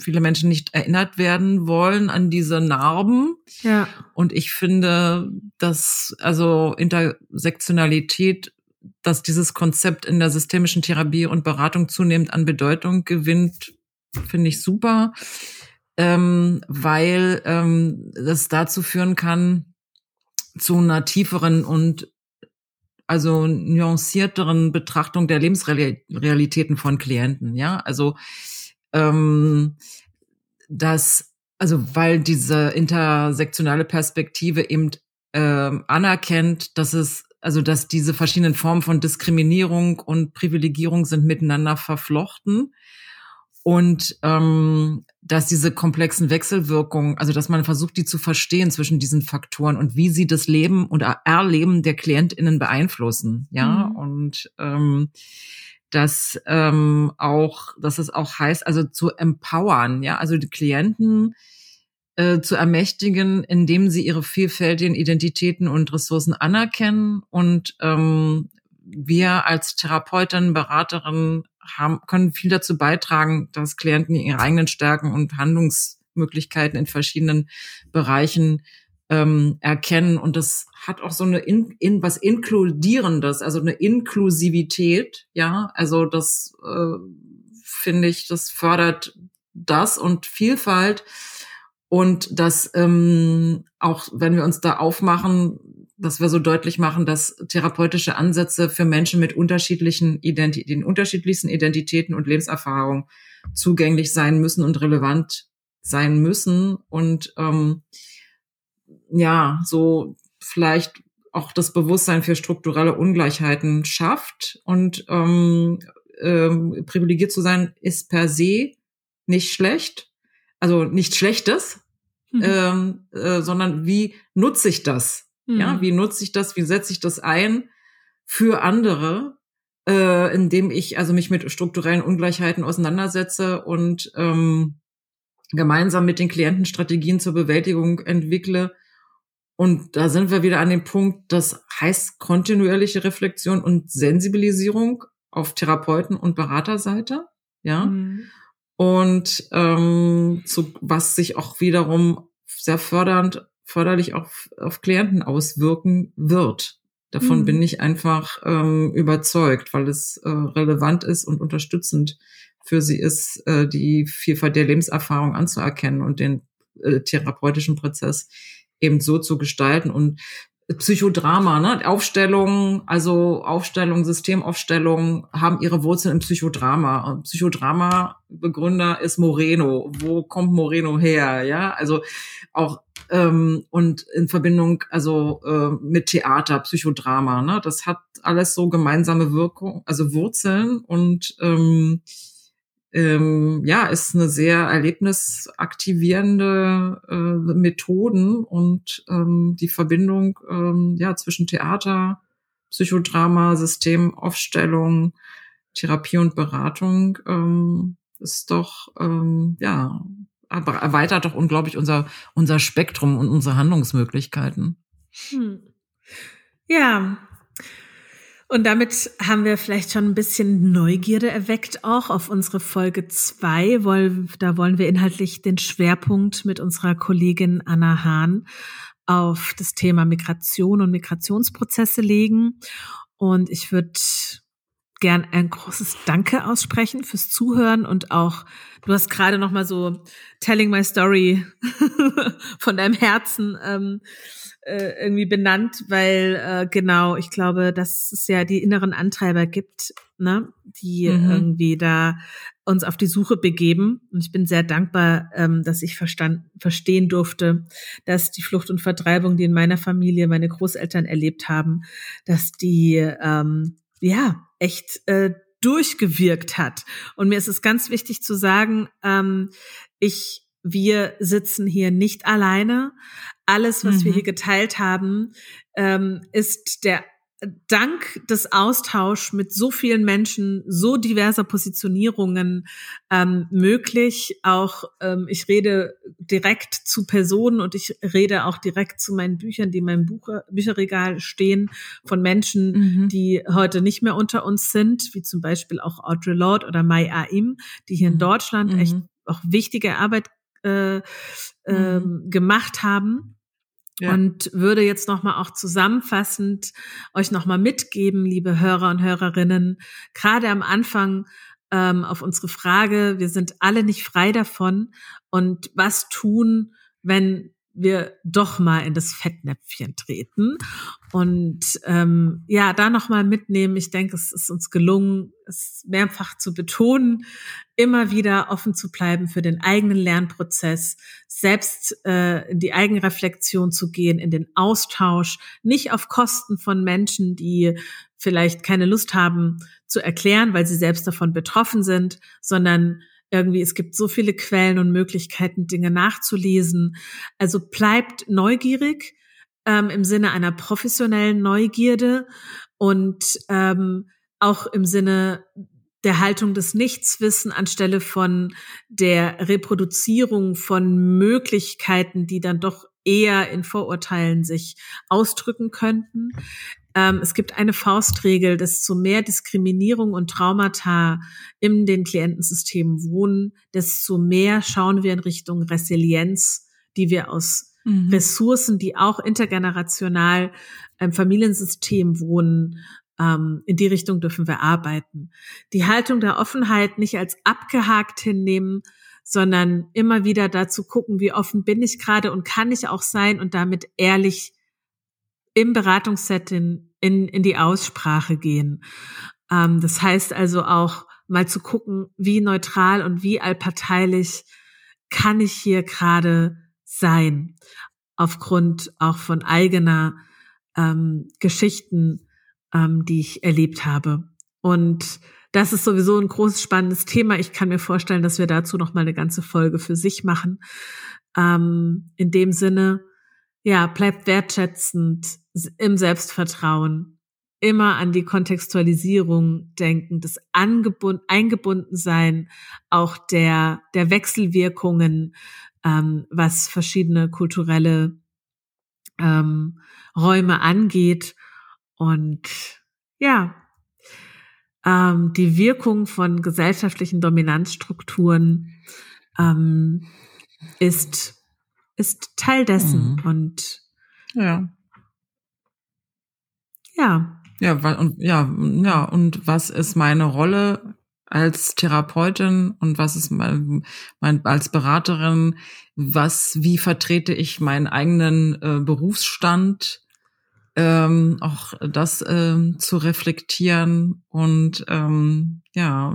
viele Menschen nicht erinnert werden wollen an diese Narben. Ja. Und ich finde, dass also Intersektionalität, dass dieses Konzept in der systemischen Therapie und Beratung zunehmend an Bedeutung gewinnt, finde ich super, ähm, weil ähm, das dazu führen kann, zu einer tieferen und also nuancierteren Betrachtung der Lebensrealitäten von Klienten, ja. Also ähm, das, also weil diese intersektionale Perspektive eben ähm, anerkennt, dass es also dass diese verschiedenen Formen von Diskriminierung und Privilegierung sind miteinander verflochten und ähm, dass diese komplexen Wechselwirkungen, also dass man versucht, die zu verstehen zwischen diesen Faktoren und wie sie das Leben oder Erleben der KlientInnen beeinflussen, ja, mhm. und ähm, dass ähm, auch, dass es auch heißt, also zu empowern, ja, also die Klienten äh, zu ermächtigen, indem sie ihre vielfältigen Identitäten und Ressourcen anerkennen und ähm, wir als Therapeutin, Beraterin haben, können viel dazu beitragen, dass Klienten ihre eigenen Stärken und Handlungsmöglichkeiten in verschiedenen Bereichen ähm, erkennen. Und das hat auch so eine in, in was Inkludierendes, also eine Inklusivität, ja. Also das äh, finde ich, das fördert das und Vielfalt. Und das ähm, auch, wenn wir uns da aufmachen, dass wir so deutlich machen, dass therapeutische Ansätze für Menschen mit unterschiedlichen Identi den unterschiedlichsten Identitäten und Lebenserfahrungen zugänglich sein müssen und relevant sein müssen und ähm, ja, so vielleicht auch das Bewusstsein für strukturelle Ungleichheiten schafft und ähm, ähm, privilegiert zu sein ist per se nicht schlecht, also nichts Schlechtes, mhm. ähm, äh, sondern wie nutze ich das? Mhm. Ja, wie nutze ich das? Wie setze ich das ein für andere, äh, indem ich also mich mit strukturellen Ungleichheiten auseinandersetze und ähm, gemeinsam mit den Klienten Strategien zur Bewältigung entwickle. Und da sind wir wieder an dem Punkt, das heißt kontinuierliche Reflexion und Sensibilisierung auf Therapeuten- und Beraterseite. Ja. Mhm. Und ähm, zu, was sich auch wiederum sehr fördernd, förderlich auf, auf Klienten auswirken wird. Davon mhm. bin ich einfach ähm, überzeugt, weil es äh, relevant ist und unterstützend für sie ist, äh, die Vielfalt der Lebenserfahrung anzuerkennen und den äh, therapeutischen Prozess eben so zu gestalten und Psychodrama, ne? Aufstellungen, also Aufstellung, Systemaufstellung haben ihre Wurzeln im Psychodrama. Psychodrama-Begründer ist Moreno. Wo kommt Moreno her? Ja, also auch ähm, und in Verbindung also äh, mit Theater, Psychodrama. Ne? Das hat alles so gemeinsame Wirkung, also Wurzeln und ähm, ähm, ja, ist eine sehr erlebnisaktivierende äh, Methoden und ähm, die Verbindung ähm, ja zwischen Theater, Psychodrama, Systemaufstellung, Therapie und Beratung ähm, ist doch ähm, ja erweitert doch unglaublich unser unser Spektrum und unsere Handlungsmöglichkeiten. Hm. Ja, und damit haben wir vielleicht schon ein bisschen Neugierde erweckt auch auf unsere Folge zwei. Da wollen wir inhaltlich den Schwerpunkt mit unserer Kollegin Anna Hahn auf das Thema Migration und Migrationsprozesse legen. Und ich würde gern ein großes Danke aussprechen fürs Zuhören und auch, du hast gerade noch mal so Telling My Story von deinem Herzen ähm, äh, irgendwie benannt, weil äh, genau, ich glaube, dass es ja die inneren Antreiber gibt, ne, die mhm. irgendwie da uns auf die Suche begeben. Und ich bin sehr dankbar, ähm, dass ich verstand, verstehen durfte, dass die Flucht und Vertreibung, die in meiner Familie meine Großeltern erlebt haben, dass die ähm, ja echt äh, durchgewirkt hat. Und mir ist es ganz wichtig zu sagen, ähm, ich wir sitzen hier nicht alleine. Alles, was mhm. wir hier geteilt haben, ähm, ist der Dank des Austauschs mit so vielen Menschen, so diverser Positionierungen ähm, möglich. Auch ähm, ich rede direkt zu Personen und ich rede auch direkt zu meinen Büchern, die in meinem Buch, Bücherregal stehen, von Menschen, mhm. die heute nicht mehr unter uns sind, wie zum Beispiel auch Audre Lorde oder Mai Aim, die hier in mhm. Deutschland mhm. echt auch wichtige Arbeit äh, äh, gemacht haben. Ja. Und würde jetzt nochmal auch zusammenfassend euch nochmal mitgeben, liebe Hörer und Hörerinnen, gerade am Anfang ähm, auf unsere Frage, wir sind alle nicht frei davon und was tun, wenn wir doch mal in das Fettnäpfchen treten und ähm, ja, da nochmal mitnehmen. Ich denke, es ist uns gelungen, es mehrfach zu betonen, immer wieder offen zu bleiben für den eigenen Lernprozess, selbst äh, in die Eigenreflexion zu gehen, in den Austausch, nicht auf Kosten von Menschen, die vielleicht keine Lust haben zu erklären, weil sie selbst davon betroffen sind, sondern irgendwie, es gibt so viele Quellen und Möglichkeiten, Dinge nachzulesen. Also bleibt neugierig ähm, im Sinne einer professionellen Neugierde und ähm, auch im Sinne der Haltung des Nichtswissen anstelle von der Reproduzierung von Möglichkeiten, die dann doch eher in Vorurteilen sich ausdrücken könnten. Ähm, es gibt eine Faustregel, desto mehr Diskriminierung und Traumata in den Klientensystemen wohnen, desto mehr schauen wir in Richtung Resilienz, die wir aus mhm. Ressourcen, die auch intergenerational im Familiensystem wohnen, ähm, in die Richtung dürfen wir arbeiten. Die Haltung der Offenheit nicht als abgehakt hinnehmen, sondern immer wieder dazu gucken, wie offen bin ich gerade und kann ich auch sein und damit ehrlich im Beratungssetting in, in die Aussprache gehen. Ähm, das heißt also auch mal zu gucken, wie neutral und wie allparteilich kann ich hier gerade sein, aufgrund auch von eigener ähm, Geschichten, ähm, die ich erlebt habe. Und das ist sowieso ein großes spannendes Thema. Ich kann mir vorstellen, dass wir dazu noch mal eine ganze Folge für sich machen. Ähm, in dem Sinne, ja, bleibt wertschätzend im Selbstvertrauen, immer an die Kontextualisierung denken, das Angebund, Eingebundensein auch der, der Wechselwirkungen, ähm, was verschiedene kulturelle ähm, Räume angeht. Und ja, ähm, die Wirkung von gesellschaftlichen Dominanzstrukturen ähm, ist, ist Teil dessen. Mhm. Und ja. Ja. Ja, und ja, ja, und was ist meine Rolle als Therapeutin und was ist mein, mein als Beraterin, was, wie vertrete ich meinen eigenen äh, Berufsstand, ähm, auch das ähm, zu reflektieren und ähm, ja,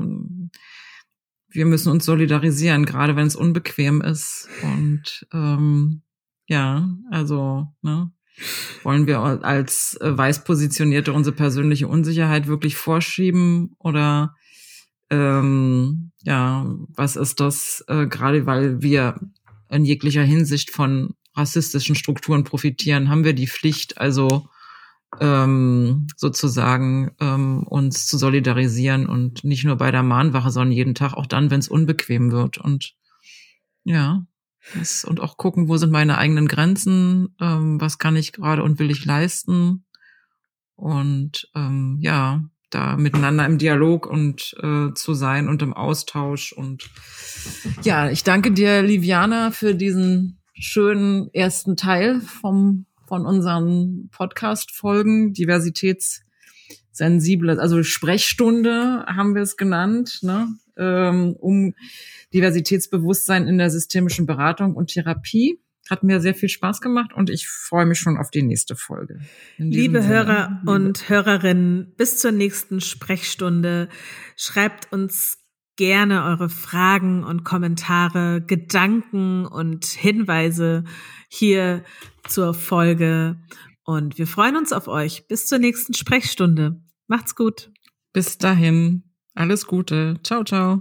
wir müssen uns solidarisieren, gerade wenn es unbequem ist. Und ähm, ja, also ne, wollen wir als äh, weiß positionierte unsere persönliche Unsicherheit wirklich vorschieben? Oder ähm, ja, was ist das? Äh, gerade weil wir in jeglicher Hinsicht von rassistischen Strukturen profitieren, haben wir die Pflicht, also ähm, sozusagen ähm, uns zu solidarisieren und nicht nur bei der Mahnwache, sondern jeden Tag auch dann, wenn es unbequem wird. Und ja, das, und auch gucken, wo sind meine eigenen Grenzen, ähm, was kann ich gerade und will ich leisten. Und ähm, ja, da miteinander im Dialog und äh, zu sein und im Austausch. Und ja, ich danke dir, Liviana, für diesen schönen ersten Teil vom, von unseren Podcast-Folgen, diversitätssensible, also Sprechstunde haben wir es genannt, ne? ähm, um Diversitätsbewusstsein in der systemischen Beratung und Therapie. Hat mir sehr viel Spaß gemacht und ich freue mich schon auf die nächste Folge. Liebe Sinne, Hörer liebe. und Hörerinnen, bis zur nächsten Sprechstunde. Schreibt uns gerne eure Fragen und Kommentare, Gedanken und Hinweise hier zur Folge. Und wir freuen uns auf euch. Bis zur nächsten Sprechstunde. Macht's gut. Bis dahin. Alles Gute. Ciao, ciao.